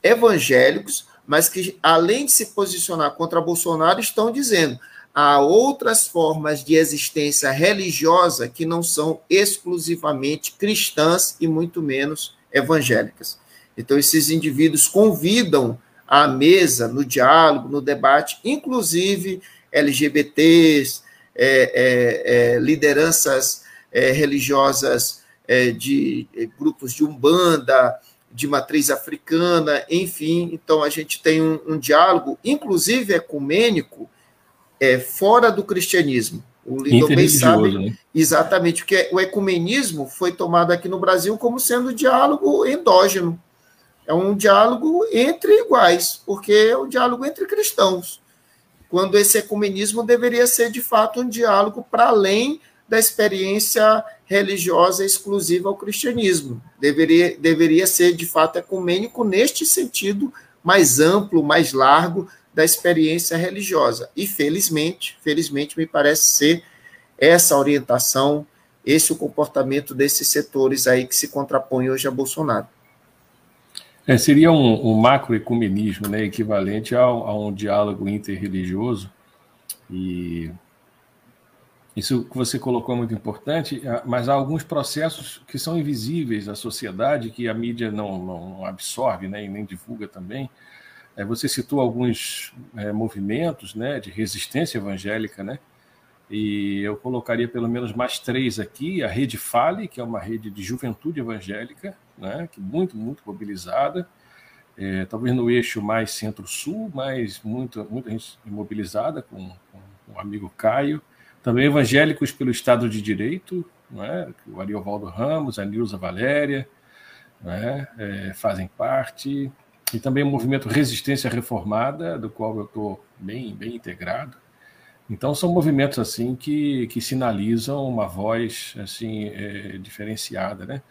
evangélicos, mas que além de se posicionar contra Bolsonaro estão dizendo há outras formas de existência religiosa que não são exclusivamente cristãs e muito menos evangélicas. Então, esses indivíduos convidam à mesa, no diálogo, no debate, inclusive LGBTs, é, é, é, lideranças é, religiosas é, de grupos de Umbanda, de matriz africana, enfim. Então, a gente tem um, um diálogo, inclusive ecumênico, é, fora do cristianismo. O Lindomei sabe né? exatamente, porque o ecumenismo foi tomado aqui no Brasil como sendo diálogo endógeno. É um diálogo entre iguais, porque é um diálogo entre cristãos. Quando esse ecumenismo deveria ser, de fato, um diálogo para além da experiência religiosa exclusiva ao cristianismo. Deveria, deveria ser, de fato, ecumênico neste sentido mais amplo, mais largo, da experiência religiosa. E felizmente, felizmente me parece ser essa orientação, esse o comportamento desses setores aí que se contrapõem hoje a Bolsonaro. É, seria um, um macroecumenismo, né, equivalente ao, a um diálogo interreligioso. E isso que você colocou é muito importante, mas há alguns processos que são invisíveis à sociedade, que a mídia não, não absorve né, e nem divulga também, é, você citou alguns é, movimentos né, de resistência evangélica, né? E eu colocaria pelo menos mais três aqui: a Rede Fale, que é uma rede de juventude evangélica, né, que muito, muito mobilizada, é, talvez no eixo mais centro-sul, mas muito, muita gente mobilizada com, com, com, o amigo Caio. Também evangélicos pelo Estado de Direito, né, o Ariovaldo Ramos, a Nilza Valéria, né, é, fazem parte e também o movimento Resistência Reformada, do qual eu estou bem, bem integrado. Então são movimentos assim que, que sinalizam uma voz assim é, diferenciada, né?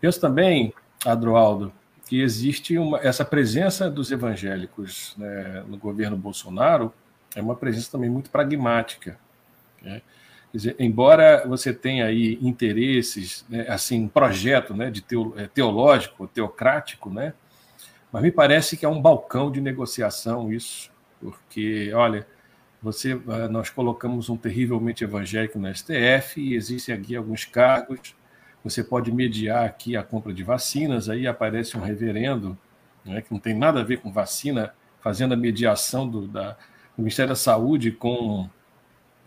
Penso também, Adroaldo, que existe uma, essa presença dos evangélicos né, no governo Bolsonaro é uma presença também muito pragmática. Né? Dizer, embora você tenha aí interesses, né, assim, um projeto né, de teo, é, teológico, teocrático, né, mas me parece que é um balcão de negociação isso, porque, olha, você, ah, nós colocamos um terrivelmente evangélico no STF e existem aqui alguns cargos. Você pode mediar aqui a compra de vacinas, aí aparece um reverendo, né, que não tem nada a ver com vacina, fazendo a mediação do, da, do Ministério da Saúde com,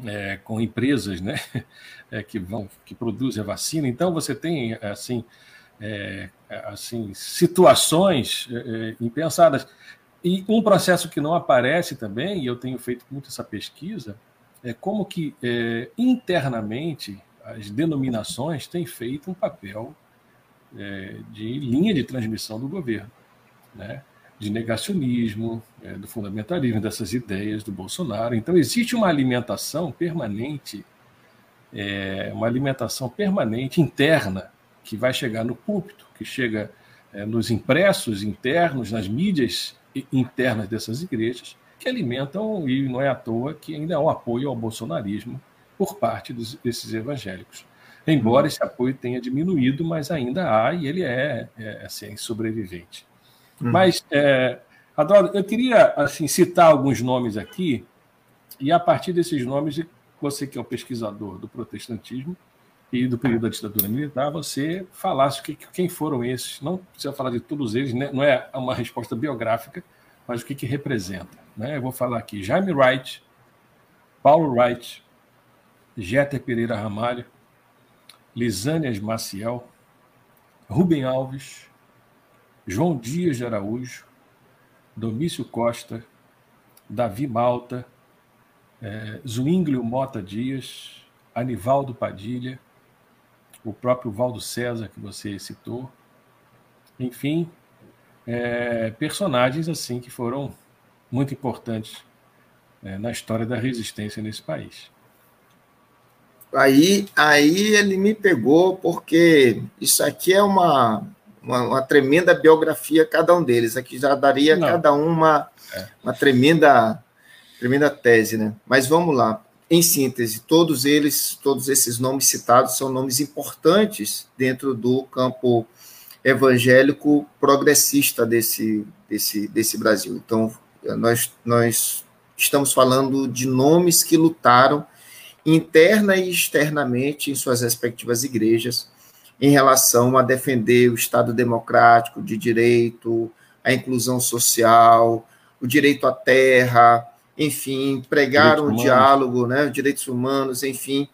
é, com empresas né, [laughs] é, que, vão, que produzem a vacina. Então, você tem assim é, assim, situações é, é, impensadas. E um processo que não aparece também, e eu tenho feito muito essa pesquisa, é como que é, internamente as denominações têm feito um papel é, de linha de transmissão do governo, né? de negacionismo, é, do fundamentalismo dessas ideias do Bolsonaro. Então existe uma alimentação permanente, é, uma alimentação permanente interna que vai chegar no púlpito, que chega é, nos impressos internos, nas mídias internas dessas igrejas, que alimentam, e não é à toa, que ainda há um apoio ao bolsonarismo por parte dos, desses evangélicos. Embora esse apoio tenha diminuído, mas ainda há, e ele é, é assim, sobrevivente. Uhum. Mas, é, Adoro, eu queria assim, citar alguns nomes aqui, e a partir desses nomes, você que é o pesquisador do protestantismo, e do período da ditadura militar, você falasse que, quem foram esses. Não precisa falar de todos eles, né? não é uma resposta biográfica, mas o que, que representa. Né? Eu vou falar aqui: Jaime Wright, Paulo Wright, Jeter Pereira Ramalho, Lisânias Maciel, Rubem Alves, João Dias de Araújo, Domício Costa, Davi Malta, é, Zwinglio Mota Dias, Anivaldo Padilha, o próprio Valdo César, que você citou. Enfim, é, personagens assim que foram muito importantes é, na história da resistência nesse país. Aí, aí ele me pegou, porque isso aqui é uma, uma, uma tremenda biografia, cada um deles. Aqui já daria Não. cada um uma, é. uma tremenda, tremenda tese, né? Mas vamos lá. Em síntese, todos eles, todos esses nomes citados são nomes importantes dentro do campo evangélico progressista desse, desse, desse Brasil. Então, nós, nós estamos falando de nomes que lutaram interna e externamente em suas respectivas igrejas em relação a defender o Estado democrático de direito, a inclusão social, o direito à terra, enfim, pregaram o diálogo, né, direitos humanos, enfim,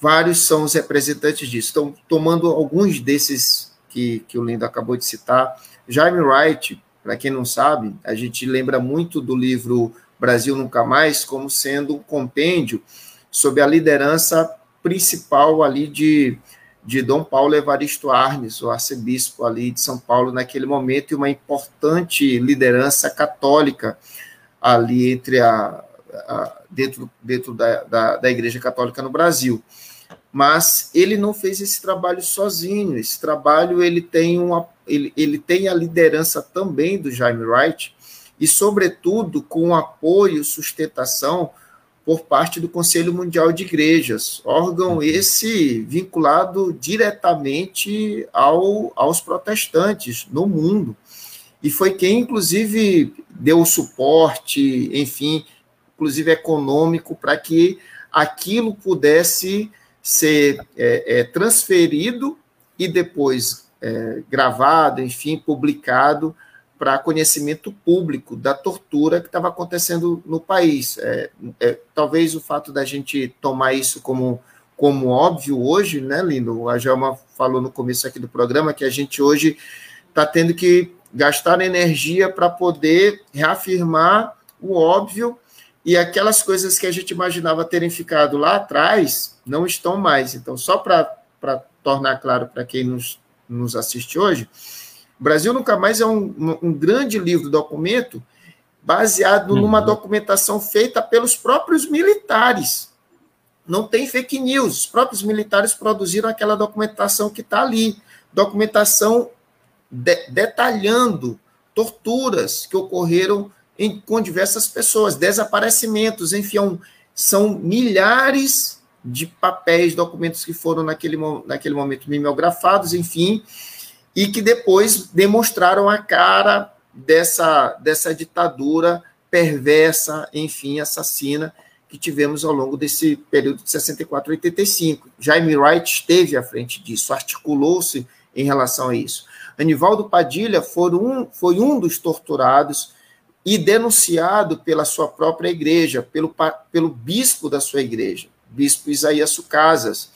vários são os representantes disso. Então, tomando alguns desses que, que o Lindo acabou de citar, Jaime Wright, para quem não sabe, a gente lembra muito do livro Brasil Nunca Mais como sendo um compêndio sob a liderança principal ali de, de Dom Paulo Evaristo Arnes, o arcebispo ali de São Paulo naquele momento, e uma importante liderança católica ali entre a, a dentro, dentro da, da, da Igreja Católica no Brasil. Mas ele não fez esse trabalho sozinho. Esse trabalho ele tem uma, ele, ele tem a liderança também do Jaime Wright e, sobretudo, com apoio, sustentação por parte do Conselho Mundial de Igrejas, órgão uhum. esse vinculado diretamente ao, aos protestantes no mundo. E foi quem, inclusive, deu o suporte, enfim, inclusive econômico, para que aquilo pudesse ser é, é, transferido e depois é, gravado, enfim, publicado para conhecimento público da tortura que estava acontecendo no país. É, é, talvez o fato da gente tomar isso como, como óbvio hoje, né, Lindo? A Gelma falou no começo aqui do programa que a gente hoje está tendo que gastar energia para poder reafirmar o óbvio e aquelas coisas que a gente imaginava terem ficado lá atrás não estão mais. Então, só para tornar claro para quem nos, nos assiste hoje, Brasil Nunca Mais é um, um grande livro documento baseado uhum. numa documentação feita pelos próprios militares. Não tem fake news. Os próprios militares produziram aquela documentação que está ali. Documentação de, detalhando torturas que ocorreram em, com diversas pessoas, desaparecimentos, enfim, são milhares de papéis, documentos que foram naquele, naquele momento mimeografados, enfim, e que depois demonstraram a cara dessa, dessa ditadura perversa, enfim, assassina que tivemos ao longo desse período de 64 a 85. Jaime Wright esteve à frente disso, articulou-se em relação a isso. Anivaldo Padilha foi um, foi um dos torturados e denunciado pela sua própria igreja, pelo, pelo bispo da sua igreja, bispo Isaías Casas,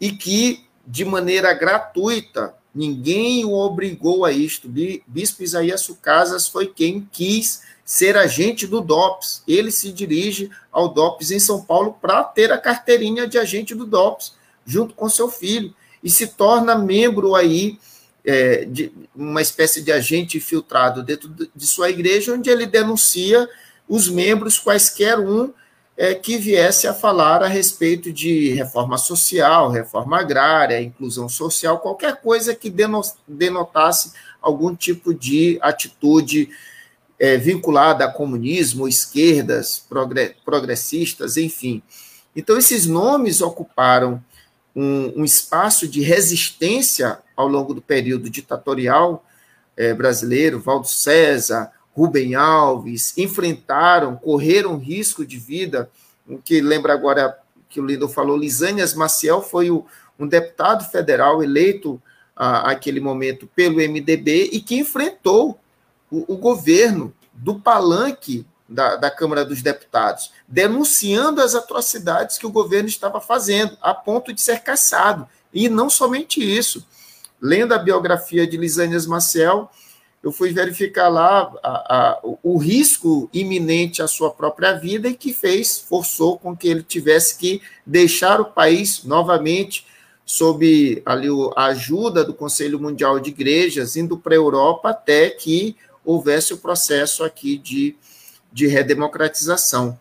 e que, de maneira gratuita, Ninguém o obrigou a isto. Bispo Isaías Sucasas foi quem quis ser agente do DOPS. Ele se dirige ao DOPS em São Paulo para ter a carteirinha de agente do DOPS, junto com seu filho, e se torna membro aí é, de uma espécie de agente infiltrado dentro de sua igreja, onde ele denuncia os membros, quaisquer um, é, que viesse a falar a respeito de reforma social, reforma agrária, inclusão social, qualquer coisa que denotasse algum tipo de atitude é, vinculada a comunismo, esquerdas, progressistas, enfim. Então, esses nomes ocuparam um, um espaço de resistência ao longo do período ditatorial é, brasileiro, Valdo César, Rubem Alves, enfrentaram, correram risco de vida, o que lembra agora que o Lindo falou, Lisânias Maciel foi o, um deputado federal eleito a, aquele momento pelo MDB e que enfrentou o, o governo do palanque da, da, Câmara dos Deputados, denunciando as atrocidades que o governo estava fazendo, a ponto de ser caçado. E não somente isso. Lendo a biografia de Lisânias Maciel, eu fui verificar lá a, a, o risco iminente à sua própria vida e que fez, forçou com que ele tivesse que deixar o país novamente sob ali a ajuda do Conselho Mundial de Igrejas, indo para a Europa até que houvesse o processo aqui de, de redemocratização.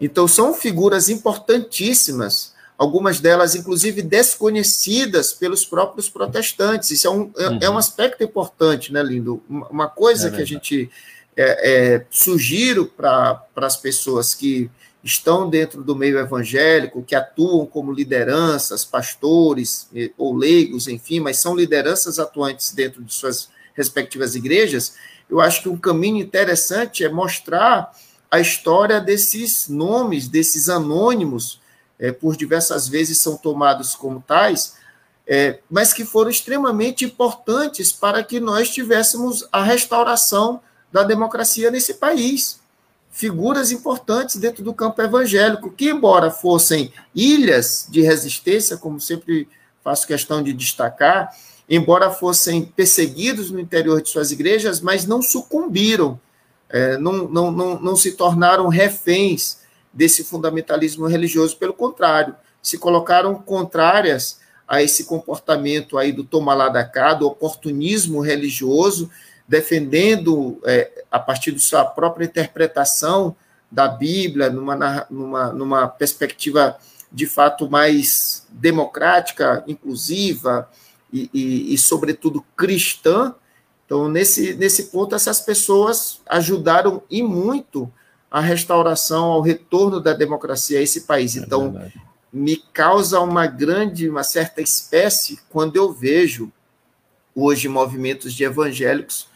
Então, são figuras importantíssimas algumas delas, inclusive, desconhecidas pelos próprios protestantes. Isso é um, uhum. é um uhum. aspecto importante, né, Lindo? Uma coisa é que a gente é, é, sugiro para as pessoas que estão dentro do meio evangélico, que atuam como lideranças, pastores ou leigos, enfim, mas são lideranças atuantes dentro de suas respectivas igrejas, eu acho que um caminho interessante é mostrar a história desses nomes, desses anônimos, é, por diversas vezes são tomados como tais, é, mas que foram extremamente importantes para que nós tivéssemos a restauração da democracia nesse país. Figuras importantes dentro do campo evangélico, que, embora fossem ilhas de resistência, como sempre faço questão de destacar, embora fossem perseguidos no interior de suas igrejas, mas não sucumbiram, é, não, não, não, não se tornaram reféns desse fundamentalismo religioso, pelo contrário, se colocaram contrárias a esse comportamento aí do toma lá da cá, do oportunismo religioso, defendendo, é, a partir de sua própria interpretação da Bíblia, numa, numa, numa perspectiva de fato mais democrática, inclusiva e, e, e, sobretudo, cristã. Então, nesse, nesse ponto, essas pessoas ajudaram e muito a restauração, ao retorno da democracia a esse país. É então, é me causa uma grande, uma certa espécie quando eu vejo hoje movimentos de evangélicos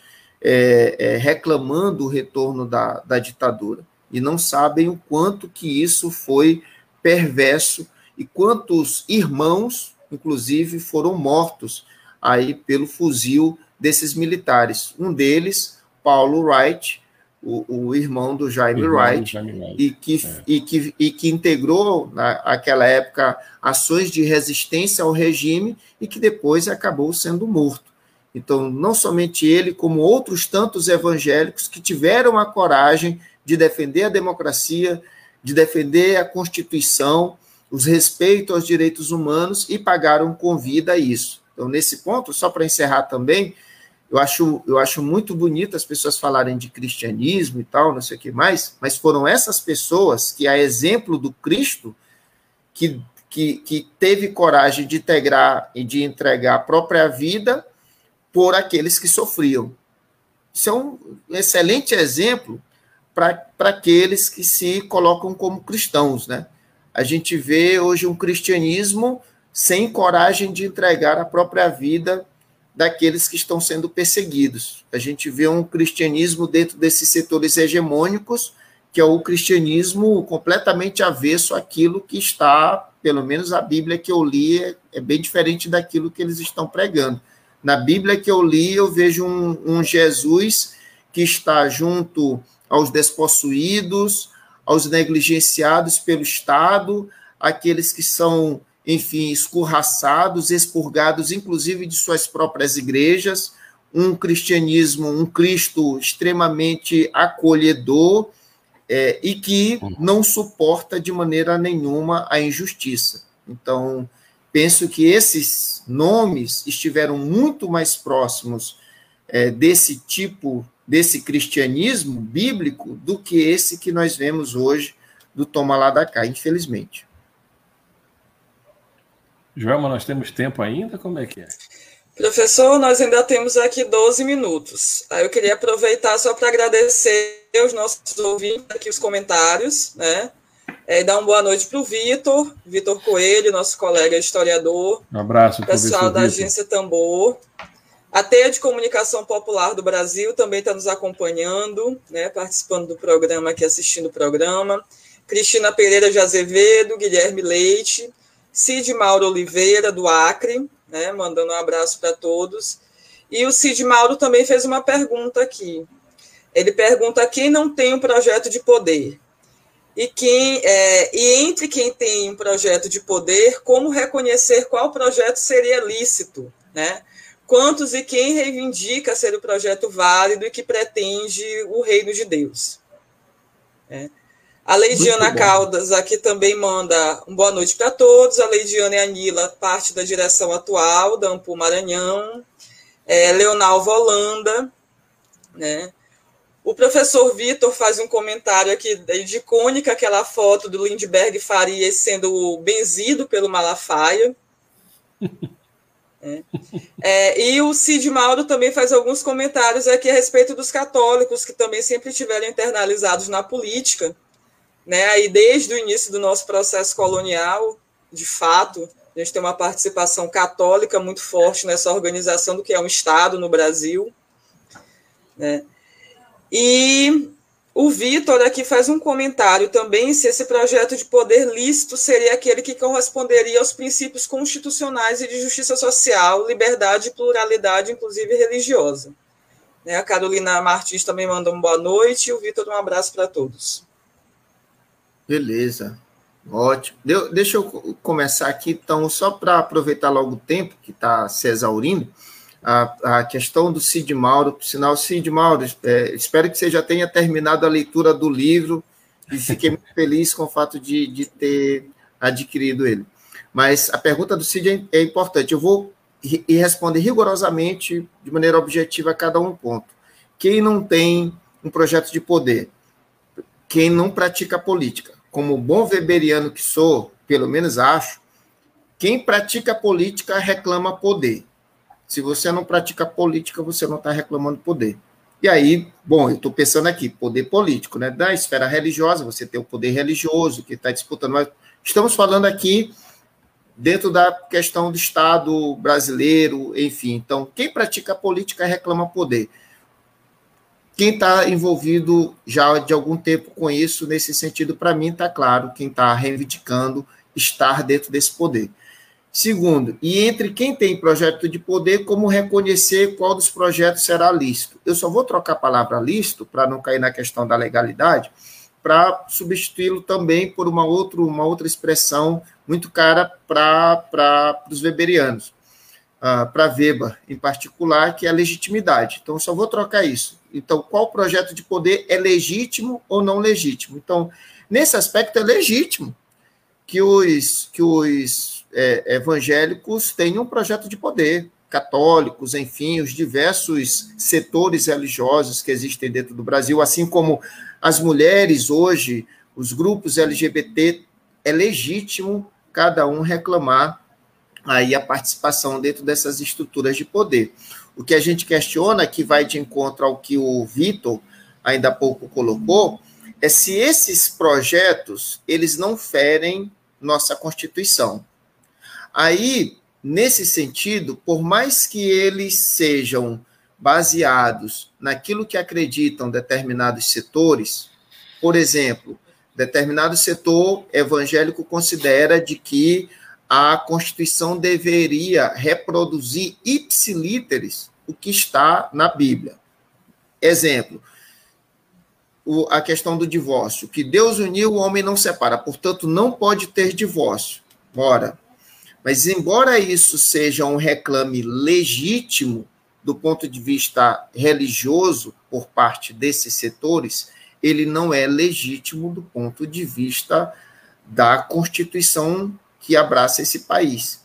é, é, reclamando o retorno da, da ditadura e não sabem o quanto que isso foi perverso e quantos irmãos, inclusive, foram mortos aí pelo fuzil desses militares. Um deles, Paulo Wright, o, o irmão do Jaime irmão Wright, Jaime Wright. E, que, é. e, que, e que integrou, naquela época, ações de resistência ao regime e que depois acabou sendo morto. Então, não somente ele, como outros tantos evangélicos que tiveram a coragem de defender a democracia, de defender a Constituição, os respeitos aos direitos humanos e pagaram com vida isso. Então, nesse ponto, só para encerrar também, eu acho, eu acho muito bonito as pessoas falarem de cristianismo e tal, não sei o que mais, mas foram essas pessoas que, a exemplo do Cristo, que, que, que teve coragem de integrar e de entregar a própria vida por aqueles que sofriam. Isso é um excelente exemplo para aqueles que se colocam como cristãos, né? A gente vê hoje um cristianismo sem coragem de entregar a própria vida daqueles que estão sendo perseguidos. A gente vê um cristianismo dentro desses setores hegemônicos, que é o cristianismo completamente avesso àquilo que está, pelo menos a Bíblia que eu li, é, é bem diferente daquilo que eles estão pregando. Na Bíblia que eu li, eu vejo um, um Jesus que está junto aos despossuídos, aos negligenciados pelo Estado, aqueles que são, enfim, escorraçados, expurgados, inclusive de suas próprias igrejas, um cristianismo, um Cristo extremamente acolhedor é, e que não suporta de maneira nenhuma a injustiça. Então, penso que esses nomes estiveram muito mais próximos é, desse tipo, desse cristianismo bíblico, do que esse que nós vemos hoje do Toma lá da cá, infelizmente. Joelma, nós temos tempo ainda? Como é que é? Professor, nós ainda temos aqui 12 minutos. Aí eu queria aproveitar só para agradecer aos nossos ouvintes aqui os comentários, né? É, dar uma boa noite para o Vitor, Vitor Coelho, nosso colega historiador. Um abraço, pessoal da agência Tambor. A Teia de Comunicação Popular do Brasil também está nos acompanhando, né, participando do programa aqui, assistindo o programa. Cristina Pereira de Azevedo, Guilherme Leite, Cid Mauro Oliveira, do Acre, né, mandando um abraço para todos. E o Cid Mauro também fez uma pergunta aqui. Ele pergunta quem não tem um projeto de poder e, quem, é, e entre quem tem um projeto de poder, como reconhecer qual projeto seria lícito, né? Quantos e quem reivindica ser o projeto válido e que pretende o reino de Deus. É. A Leidiana Caldas aqui também manda um boa noite para todos. A Leidiana e a Nila, parte da direção atual da Ampu Maranhão. É, Leonal Volanda, né? O professor Vitor faz um comentário aqui de icônica aquela foto do Lindbergh Farias sendo benzido pelo Malafaia. [laughs] É. É, e o Cid Mauro também faz alguns comentários aqui a respeito dos católicos, que também sempre tiveram internalizados na política, né? Desde o início do nosso processo colonial, de fato, a gente tem uma participação católica muito forte nessa organização do que é um Estado no Brasil, né? E o Vitor aqui faz um comentário também se esse projeto de poder lícito seria aquele que corresponderia aos princípios constitucionais e de justiça social, liberdade e pluralidade, inclusive religiosa. Né, a Carolina Martins também manda uma boa noite e o Vitor um abraço para todos. Beleza, ótimo. deixa eu começar aqui, então, só para aproveitar logo o tempo que está se exaurindo a, a questão do Cid Mauro, por sinal, Cid Mauro, é, espero que você já tenha terminado a leitura do livro e fiquei muito [laughs] feliz com o fato de, de ter adquirido ele. Mas a pergunta do Cid é, é importante, eu vou e responder rigorosamente, de maneira objetiva, a cada um ponto. Quem não tem um projeto de poder, quem não pratica política, como bom weberiano que sou, pelo menos acho, quem pratica política reclama poder. Se você não pratica política, você não está reclamando poder. E aí, bom, eu estou pensando aqui, poder político, né? Da esfera religiosa, você tem o poder religioso que está disputando, mas estamos falando aqui dentro da questão do Estado brasileiro, enfim. Então, quem pratica política reclama poder. Quem está envolvido já de algum tempo com isso, nesse sentido, para mim, está claro, quem está reivindicando estar dentro desse poder. Segundo, e entre quem tem projeto de poder, como reconhecer qual dos projetos será lícito? Eu só vou trocar a palavra lícito, para não cair na questão da legalidade, para substituí-lo também por uma, outro, uma outra expressão muito cara para os weberianos, uh, para Weber em particular, que é a legitimidade. Então, só vou trocar isso. Então, qual projeto de poder é legítimo ou não legítimo? Então, nesse aspecto, é legítimo que os, que os é, evangélicos têm um projeto de poder, católicos, enfim, os diversos setores religiosos que existem dentro do Brasil, assim como as mulheres hoje, os grupos LGBT, é legítimo cada um reclamar aí a participação dentro dessas estruturas de poder. O que a gente questiona, que vai de encontro ao que o Vitor ainda há pouco colocou, é se esses projetos eles não ferem nossa Constituição. Aí, nesse sentido, por mais que eles sejam baseados naquilo que acreditam determinados setores, por exemplo, determinado setor evangélico considera de que a Constituição deveria reproduzir ipsilíteres o que está na Bíblia. Exemplo, o, a questão do divórcio, que Deus uniu, o homem não separa, portanto, não pode ter divórcio. Ora, mas, embora isso seja um reclame legítimo do ponto de vista religioso por parte desses setores, ele não é legítimo do ponto de vista da Constituição que abraça esse país.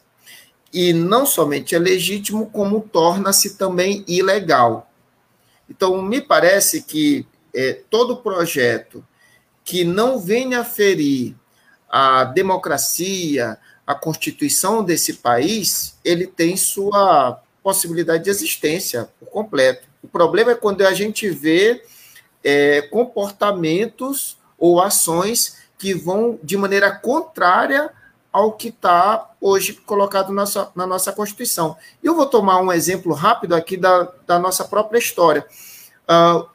E não somente é legítimo, como torna-se também ilegal. Então, me parece que é, todo projeto que não venha ferir a democracia, a constituição desse país, ele tem sua possibilidade de existência por completo. O problema é quando a gente vê é, comportamentos ou ações que vão de maneira contrária ao que está hoje colocado na nossa, na nossa Constituição. Eu vou tomar um exemplo rápido aqui da, da nossa própria história. Uh,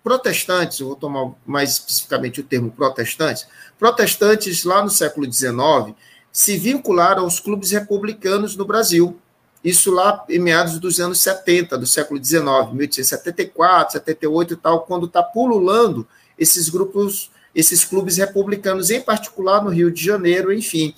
protestantes, eu vou tomar mais especificamente o termo protestantes, protestantes lá no século XIX, se vincularam aos clubes republicanos no Brasil. Isso lá em meados dos anos 70, do século XIX, 1874, 78 e tal, quando está pululando esses grupos, esses clubes republicanos, em particular no Rio de Janeiro, enfim.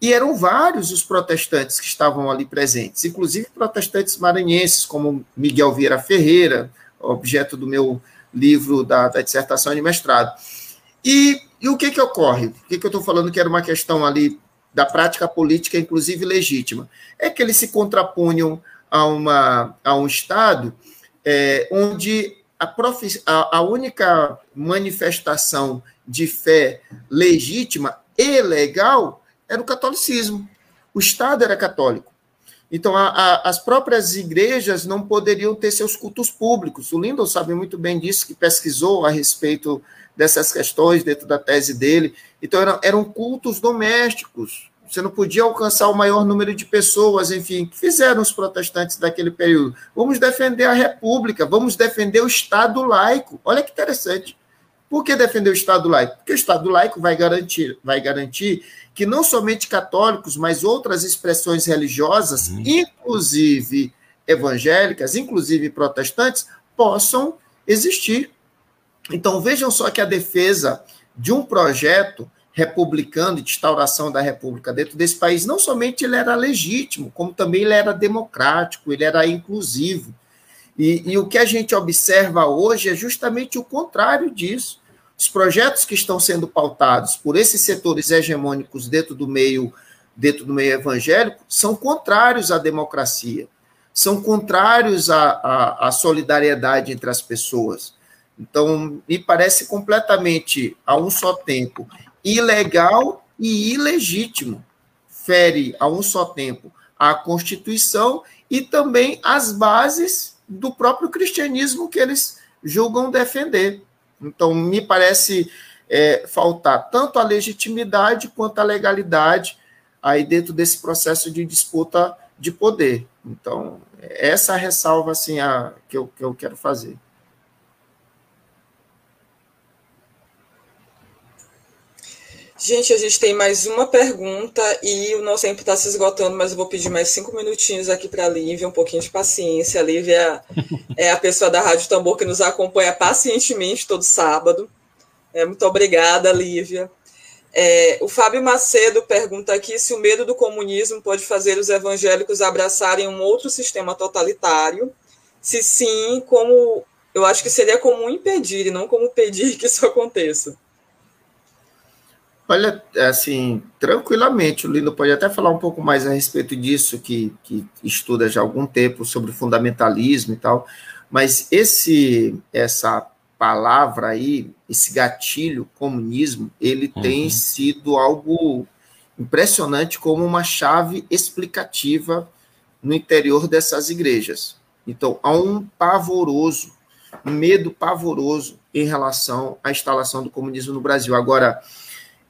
E eram vários os protestantes que estavam ali presentes, inclusive protestantes maranhenses, como Miguel Vieira Ferreira, objeto do meu livro da, da dissertação de mestrado. E, e o que, que ocorre? Por que, que eu estou falando que era uma questão ali da prática política, inclusive legítima, é que eles se contrapunham a, uma, a um Estado é, onde a, a, a única manifestação de fé legítima e legal era o catolicismo. O Estado era católico. Então, a, a, as próprias igrejas não poderiam ter seus cultos públicos. O Lindon sabe muito bem disso, que pesquisou a respeito dessas questões dentro da tese dele. Então, eram, eram cultos domésticos. Você não podia alcançar o maior número de pessoas, enfim, que fizeram os protestantes daquele período. Vamos defender a República, vamos defender o Estado laico. Olha que interessante. Por que defender o Estado laico? Porque o Estado laico vai garantir, vai garantir que não somente católicos, mas outras expressões religiosas, uhum. inclusive evangélicas, inclusive protestantes, possam existir. Então vejam só que a defesa de um projeto republicano de instauração da república dentro desse país, não somente ele era legítimo, como também ele era democrático, ele era inclusivo. E, e, o que a gente observa hoje é justamente o contrário disso. Os projetos que estão sendo pautados por esses setores hegemônicos dentro do meio dentro do meio evangélico são contrários à democracia, são contrários à, à, à solidariedade entre as pessoas. Então, me parece completamente, a um só tempo, ilegal e ilegítimo. Fere, a um só tempo, a Constituição e também as bases do próprio cristianismo que eles julgam defender. Então, me parece é, faltar tanto a legitimidade quanto a legalidade aí dentro desse processo de disputa de poder. Então, essa ressalva assim, a, que, eu, que eu quero fazer. Gente, a gente tem mais uma pergunta e o nosso tempo está se esgotando, mas eu vou pedir mais cinco minutinhos aqui para a Lívia, um pouquinho de paciência. A Lívia é a pessoa da Rádio Tambor que nos acompanha pacientemente todo sábado. É, muito obrigada, Lívia. É, o Fábio Macedo pergunta aqui se o medo do comunismo pode fazer os evangélicos abraçarem um outro sistema totalitário. Se sim, como eu acho que seria como impedir e não como pedir que isso aconteça. Olha, assim, tranquilamente, o Lino pode até falar um pouco mais a respeito disso, que, que estuda já há algum tempo sobre fundamentalismo e tal, mas esse essa palavra aí, esse gatilho comunismo, ele uhum. tem sido algo impressionante como uma chave explicativa no interior dessas igrejas. Então, há um pavoroso, um medo pavoroso em relação à instalação do comunismo no Brasil. Agora,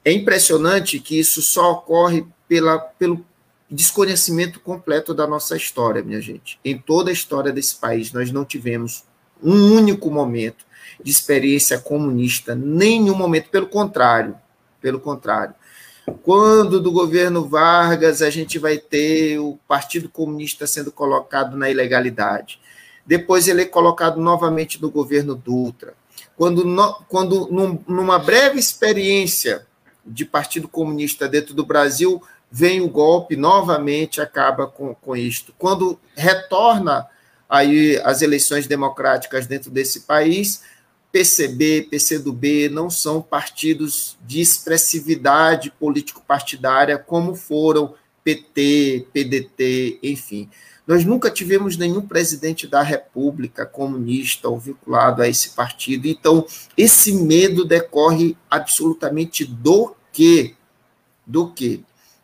é impressionante que isso só ocorre pela, pelo desconhecimento completo da nossa história, minha gente. Em toda a história desse país, nós não tivemos um único momento de experiência comunista, nenhum momento, pelo contrário, pelo contrário. Quando do governo Vargas a gente vai ter o Partido Comunista sendo colocado na ilegalidade. Depois ele é colocado novamente no governo Dutra. Quando, no, quando num, numa breve experiência de Partido Comunista dentro do Brasil, vem o golpe novamente, acaba com, com isto. Quando retorna aí as eleições democráticas dentro desse país, PCB, PCdoB não são partidos de expressividade político-partidária como foram PT, PDT, enfim. Nós nunca tivemos nenhum presidente da República comunista ou vinculado a esse partido. Então, esse medo decorre absolutamente do quê? Do quê?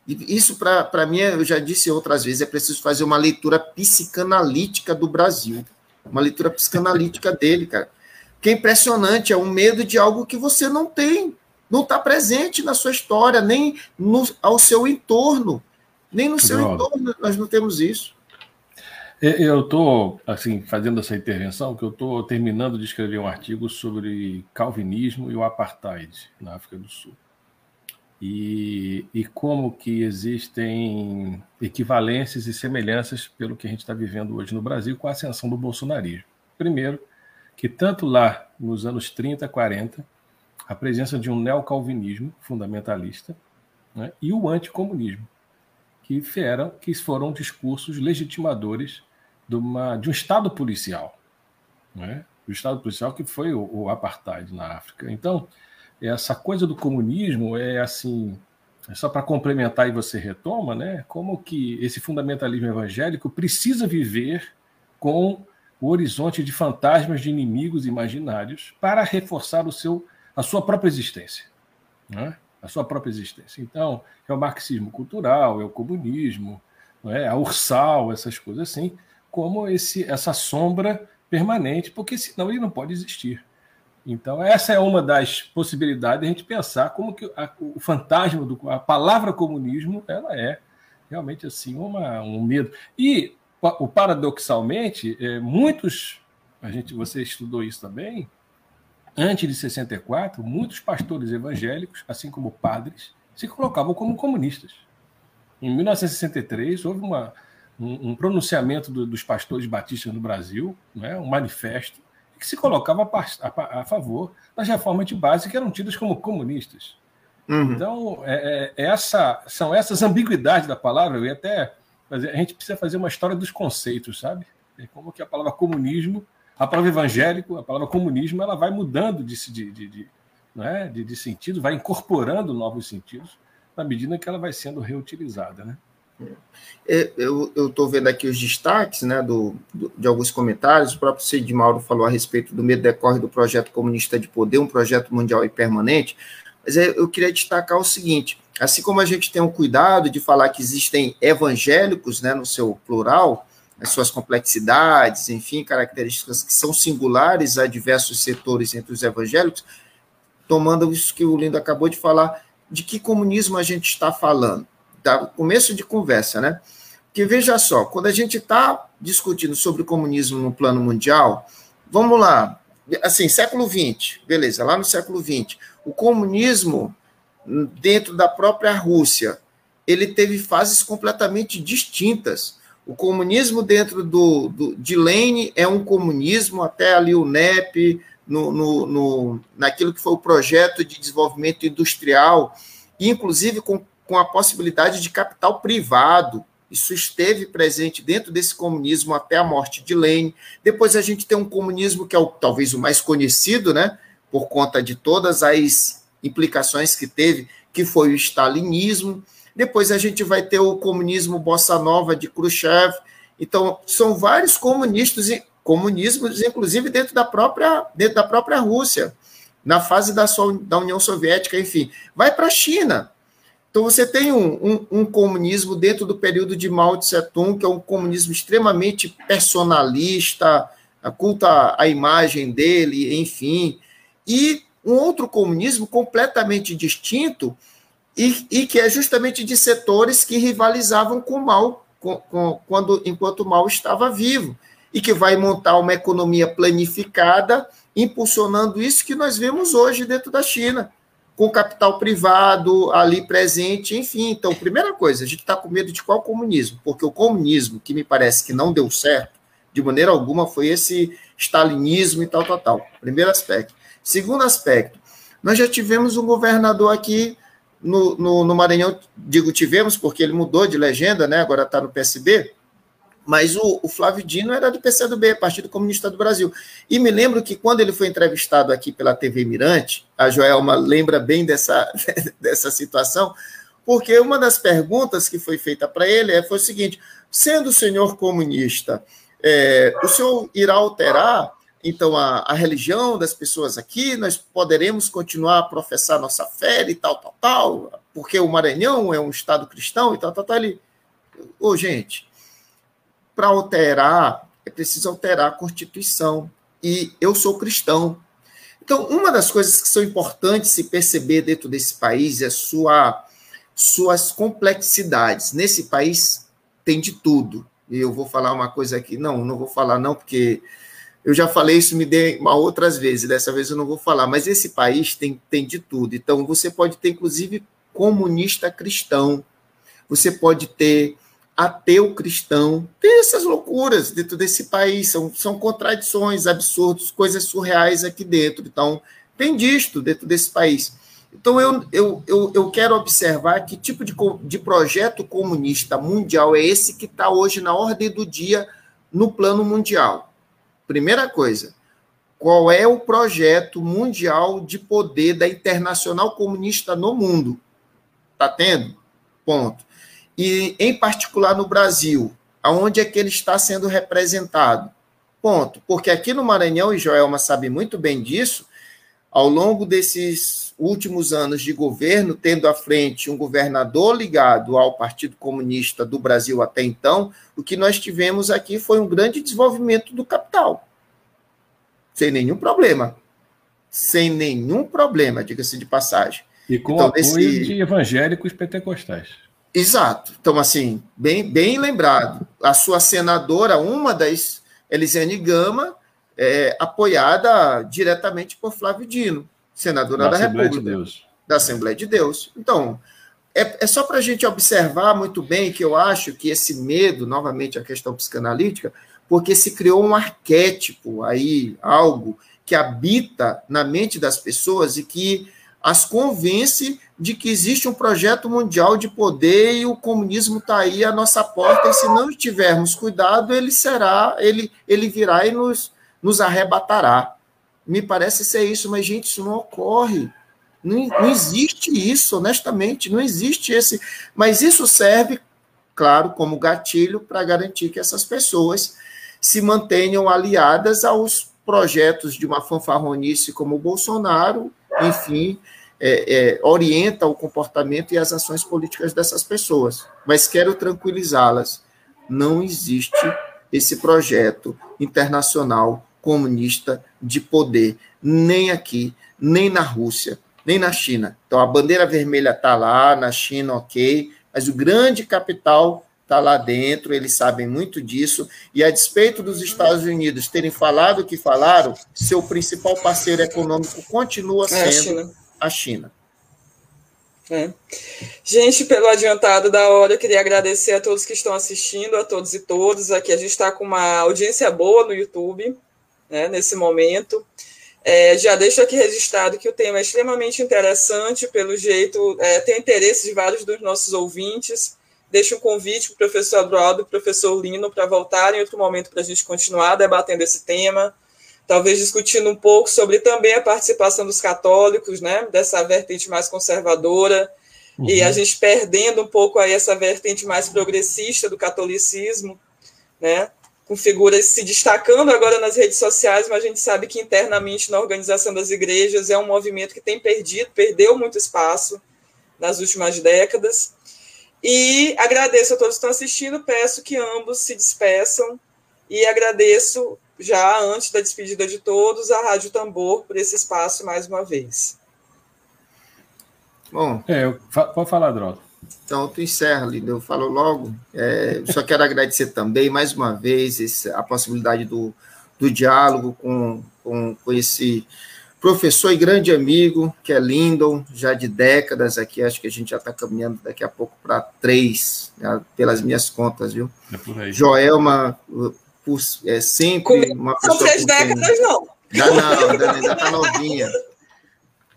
E isso, para mim, eu já disse outras vezes, é preciso fazer uma leitura psicanalítica do Brasil. Uma leitura psicanalítica [laughs] dele, cara. Que é impressionante, é um medo de algo que você não tem, não está presente na sua história, nem no, ao seu entorno. Nem no seu entorno nós não temos isso. É, eu estou assim fazendo essa intervenção que eu estou terminando de escrever um artigo sobre calvinismo e o apartheid na África do Sul e, e como que existem equivalências e semelhanças pelo que a gente está vivendo hoje no Brasil com a ascensão do bolsonarismo. Primeiro, que tanto lá nos anos 30, 40, a presença de um neocalvinismo fundamentalista né, e o anticomunismo, que, foram, que foram discursos legitimadores de, uma, de um Estado policial. Né? O Estado policial que foi o, o apartheid na África. Então, essa coisa do comunismo é assim, é só para complementar e você retoma, né? Como que esse fundamentalismo evangélico precisa viver com o horizonte de fantasmas de inimigos imaginários para reforçar o seu, a sua própria existência. Né? A sua própria existência. Então, é o marxismo cultural, é o comunismo, é? a ursal, essas coisas assim, como esse, essa sombra permanente, porque senão ele não pode existir. Então, essa é uma das possibilidades de a gente pensar como que a, o fantasma, do, a palavra comunismo, ela é realmente assim uma, um medo. E, o, paradoxalmente, é, muitos, a gente, você estudou isso também, antes de 64, muitos pastores evangélicos, assim como padres, se colocavam como comunistas. Em 1963, houve uma, um, um pronunciamento do, dos pastores batistas no Brasil, né, um manifesto, que se colocava a, a, a, favor das reformas de base que eram tidas como comunistas. Uhum. Então, é, é, essa, são essas ambiguidades da palavra, e até a gente precisa fazer uma história dos conceitos, sabe? É como que a palavra comunismo, a palavra evangélico, a palavra comunismo, ela vai mudando de, de, de, de, é? de, de sentido, vai incorporando novos sentidos na medida que ela vai sendo reutilizada, né? É, eu estou vendo aqui os destaques né, do, de alguns comentários. O próprio Cid Mauro falou a respeito do medo decorre do projeto comunista de poder, um projeto mundial e permanente. Mas é, eu queria destacar o seguinte: assim como a gente tem um cuidado de falar que existem evangélicos, né, no seu plural, as suas complexidades, enfim, características que são singulares a diversos setores entre os evangélicos, tomando isso que o Lindo acabou de falar, de que comunismo a gente está falando? Tá, começo de conversa, né? Porque veja só, quando a gente está discutindo sobre comunismo no plano mundial, vamos lá, assim, século XX, beleza, lá no século XX, o comunismo dentro da própria Rússia, ele teve fases completamente distintas. O comunismo dentro do, do de Lenin é um comunismo, até ali o NEP, no, no, no, naquilo que foi o projeto de desenvolvimento industrial, inclusive com com a possibilidade de capital privado. Isso esteve presente dentro desse comunismo até a morte de Lenin. Depois a gente tem um comunismo que é o, talvez o mais conhecido, né, por conta de todas as implicações que teve, que foi o stalinismo. Depois a gente vai ter o comunismo bossa nova de Khrushchev. Então, são vários comunistas e comunismos, inclusive dentro da própria dentro da própria Rússia, na fase da, da União Soviética, enfim. Vai para a China. Então, você tem um, um, um, comunismo dentro do período de Mao Tse-tung, que é um comunismo extremamente personalista, culta a imagem dele, enfim, e um outro comunismo completamente distinto e, e que é justamente de setores que rivalizavam com o Mao com, com, quando, enquanto o Mao estava vivo, e que vai montar uma economia planificada, impulsionando isso que nós vemos hoje dentro da China com capital privado ali presente, enfim. Então, primeira coisa, a gente está com medo de qual comunismo? Porque o comunismo, que me parece que não deu certo, de maneira alguma, foi esse stalinismo e tal, tal, tal. Primeiro aspecto. Segundo aspecto, nós já tivemos um governador aqui no, no, no Maranhão, digo tivemos porque ele mudou de legenda, né? agora está no PSB, mas o, o, Flávio Dino era do PCdoB, Partido Comunista do Brasil. E me lembro que quando ele foi entrevistado aqui pela TV Mirante, a Joelma lembra bem dessa, [laughs] dessa situação, porque uma das perguntas que foi feita para ele é, foi o seguinte: sendo o senhor comunista, é, o senhor irá alterar então a, a, religião das pessoas aqui? Nós poderemos continuar a professar nossa fé e tal, tal, tal, porque o Maranhão é um estado cristão e tal, tal, tal. Ele, ô, gente para alterar, é preciso alterar a Constituição. E eu sou cristão. Então, uma das coisas que são importantes se perceber dentro desse país é sua, suas complexidades. Nesse país tem de tudo. E eu vou falar uma coisa aqui. Não, não vou falar, não, porque eu já falei isso me dei uma outras vezes, dessa vez eu não vou falar, mas esse país tem, tem de tudo. Então, você pode ter, inclusive, comunista cristão, você pode ter ateu cristão. Tem essas loucuras dentro desse país, são, são contradições, absurdos, coisas surreais aqui dentro. Então, tem disto dentro desse país. Então, eu, eu, eu, eu quero observar que tipo de, de projeto comunista mundial é esse que está hoje na ordem do dia no plano mundial. Primeira coisa, qual é o projeto mundial de poder da internacional comunista no mundo? Está tendo? Ponto e, em particular, no Brasil, aonde é que ele está sendo representado? Ponto. Porque aqui no Maranhão, e Joelma sabe muito bem disso, ao longo desses últimos anos de governo, tendo à frente um governador ligado ao Partido Comunista do Brasil até então, o que nós tivemos aqui foi um grande desenvolvimento do capital. Sem nenhum problema. Sem nenhum problema, diga-se de passagem. E com então, apoio esse... de evangélicos pentecostais. Exato. Então, assim, bem, bem lembrado. A sua senadora, uma das, Elisiane Gama, é, apoiada diretamente por Flávio Dino, senadora da, da República. De da Assembleia de Deus. Então, é, é só para a gente observar muito bem que eu acho que esse medo, novamente a questão psicanalítica, porque se criou um arquétipo aí, algo que habita na mente das pessoas e que as convence de que existe um projeto mundial de poder e o comunismo está aí à nossa porta, e se não tivermos cuidado, ele será, ele, ele virá e nos, nos arrebatará. Me parece ser isso, mas, gente, isso não ocorre. Não, não existe isso, honestamente, não existe esse. Mas isso serve, claro, como gatilho para garantir que essas pessoas se mantenham aliadas aos projetos de uma fanfarronice como o Bolsonaro, enfim, é, é, orienta o comportamento e as ações políticas dessas pessoas. Mas quero tranquilizá-las: não existe esse projeto internacional comunista de poder, nem aqui, nem na Rússia, nem na China. Então a bandeira vermelha está lá, na China, ok, mas o grande capital está lá dentro, eles sabem muito disso, e a despeito dos Estados Unidos terem falado o que falaram, seu principal parceiro econômico continua sendo é a China. A China. É. Gente, pelo adiantado da hora, eu queria agradecer a todos que estão assistindo, a todos e todas. Aqui a gente está com uma audiência boa no YouTube né, nesse momento. É, já deixo aqui registrado que o tema é extremamente interessante, pelo jeito, é, tem interesse de vários dos nossos ouvintes. Deixo um convite para o professor Adroaldo e o professor Lino para voltarem em outro momento para a gente continuar debatendo esse tema, talvez discutindo um pouco sobre também a participação dos católicos, né, dessa vertente mais conservadora, uhum. e a gente perdendo um pouco aí essa vertente mais progressista do catolicismo, né, com figuras se destacando agora nas redes sociais, mas a gente sabe que internamente na organização das igrejas é um movimento que tem perdido, perdeu muito espaço nas últimas décadas. E agradeço a todos que estão assistindo, peço que ambos se despeçam e agradeço já antes da despedida de todos a Rádio Tambor por esse espaço mais uma vez. Bom, é, eu, pode falar, Droga. Então, tu encerra, Lindo, eu falo logo. É, só quero agradecer também, mais uma vez, esse, a possibilidade do, do diálogo com, com, com, esse professor e grande amigo, que é Lindon, já de décadas aqui, acho que a gente já está caminhando daqui a pouco para três, né, pelas minhas contas, viu? É Joelma, por, é sempre uma pessoa... São três décadas, não. Ainda não, ainda está novinha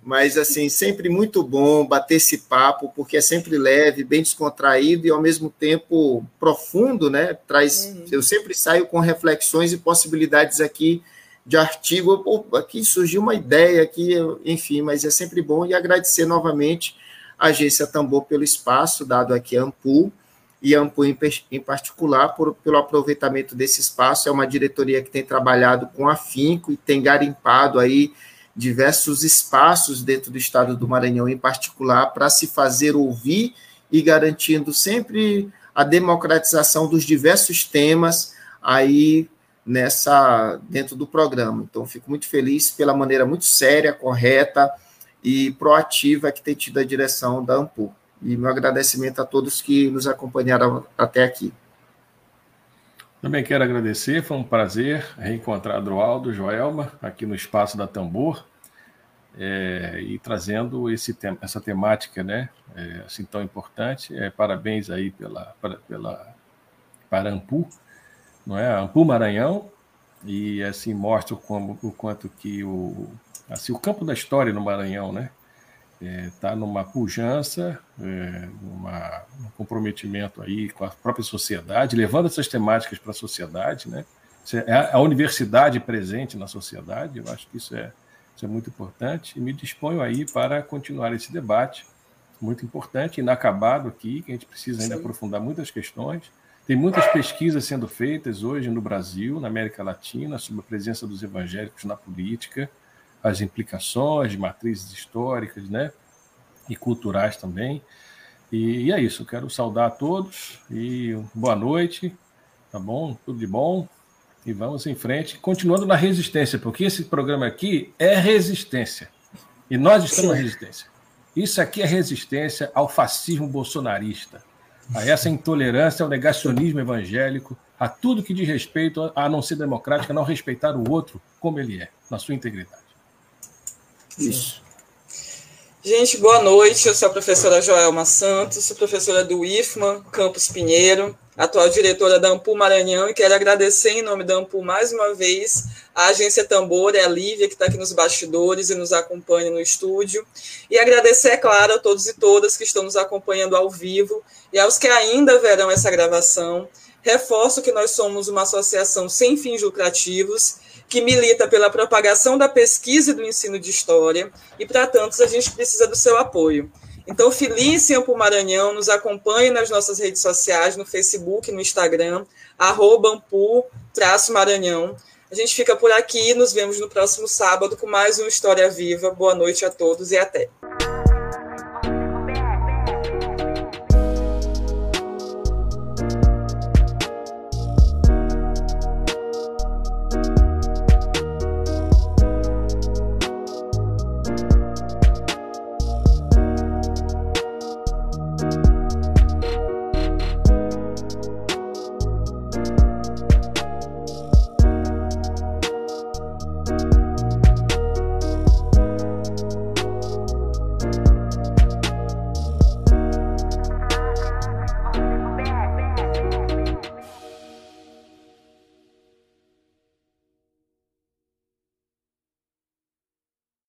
mas assim, sempre muito bom bater esse papo, porque é sempre leve, bem descontraído e ao mesmo tempo profundo, né? Traz, uhum. eu sempre saio com reflexões e possibilidades aqui de artigo, Pô, aqui surgiu uma ideia aqui, enfim, mas é sempre bom e agradecer novamente a agência Tambor pelo espaço dado aqui a Ampul e a Ampul em, em particular por, pelo aproveitamento desse espaço, é uma diretoria que tem trabalhado com afinco e tem garimpado aí diversos espaços dentro do estado do Maranhão, em particular, para se fazer ouvir e garantindo sempre a democratização dos diversos temas aí nessa dentro do programa. Então, fico muito feliz pela maneira muito séria, correta e proativa que tem tido a direção da Ampur. E meu agradecimento a todos que nos acompanharam até aqui. Também quero agradecer, foi um prazer reencontrar Adroaldo, Joelma, aqui no Espaço da Tambor, é, e trazendo esse tem, essa temática, né, é, assim tão importante. É, parabéns aí pela, pela, para Ampu, não é? Ampu Maranhão, e assim mostra como, o quanto que o, assim, o campo da história no Maranhão, né, está é, numa pujança, é, numa, um comprometimento aí com a própria sociedade, levando essas temáticas para a sociedade, né? É a universidade presente na sociedade, eu acho que isso é, isso é muito importante, e me disponho aí para continuar esse debate, muito importante, inacabado aqui, que a gente precisa ainda Sim. aprofundar muitas questões. Tem muitas pesquisas sendo feitas hoje no Brasil, na América Latina, sobre a presença dos evangélicos na política, as implicações de matrizes históricas né, e culturais também. E, e é isso, quero saudar a todos e boa noite, tá bom? Tudo de bom. E vamos em frente, continuando na resistência, porque esse programa aqui é resistência. E nós estamos na resistência. Isso aqui é resistência ao fascismo bolsonarista, a essa intolerância, ao negacionismo evangélico, a tudo que diz respeito a não ser democrático, a não respeitar o outro como ele é, na sua integridade. Isso. Gente, boa noite. Eu sou a professora Joelma Santos, sou professora do IFMA, Campus Pinheiro, atual diretora da Ampul Maranhão, e quero agradecer em nome da Ampul mais uma vez a agência Tambor e a Lívia, que está aqui nos bastidores e nos acompanha no estúdio, e agradecer, é claro, a todos e todas que estão nos acompanhando ao vivo e aos que ainda verão essa gravação. Reforço que nós somos uma associação sem fins lucrativos que milita pela propagação da pesquisa e do ensino de história, e para tantos a gente precisa do seu apoio. Então, Felice Ampo Maranhão, nos acompanhe nas nossas redes sociais, no Facebook, no Instagram, arroba Ampu-Maranhão. A gente fica por aqui, nos vemos no próximo sábado com mais uma História Viva. Boa noite a todos e até.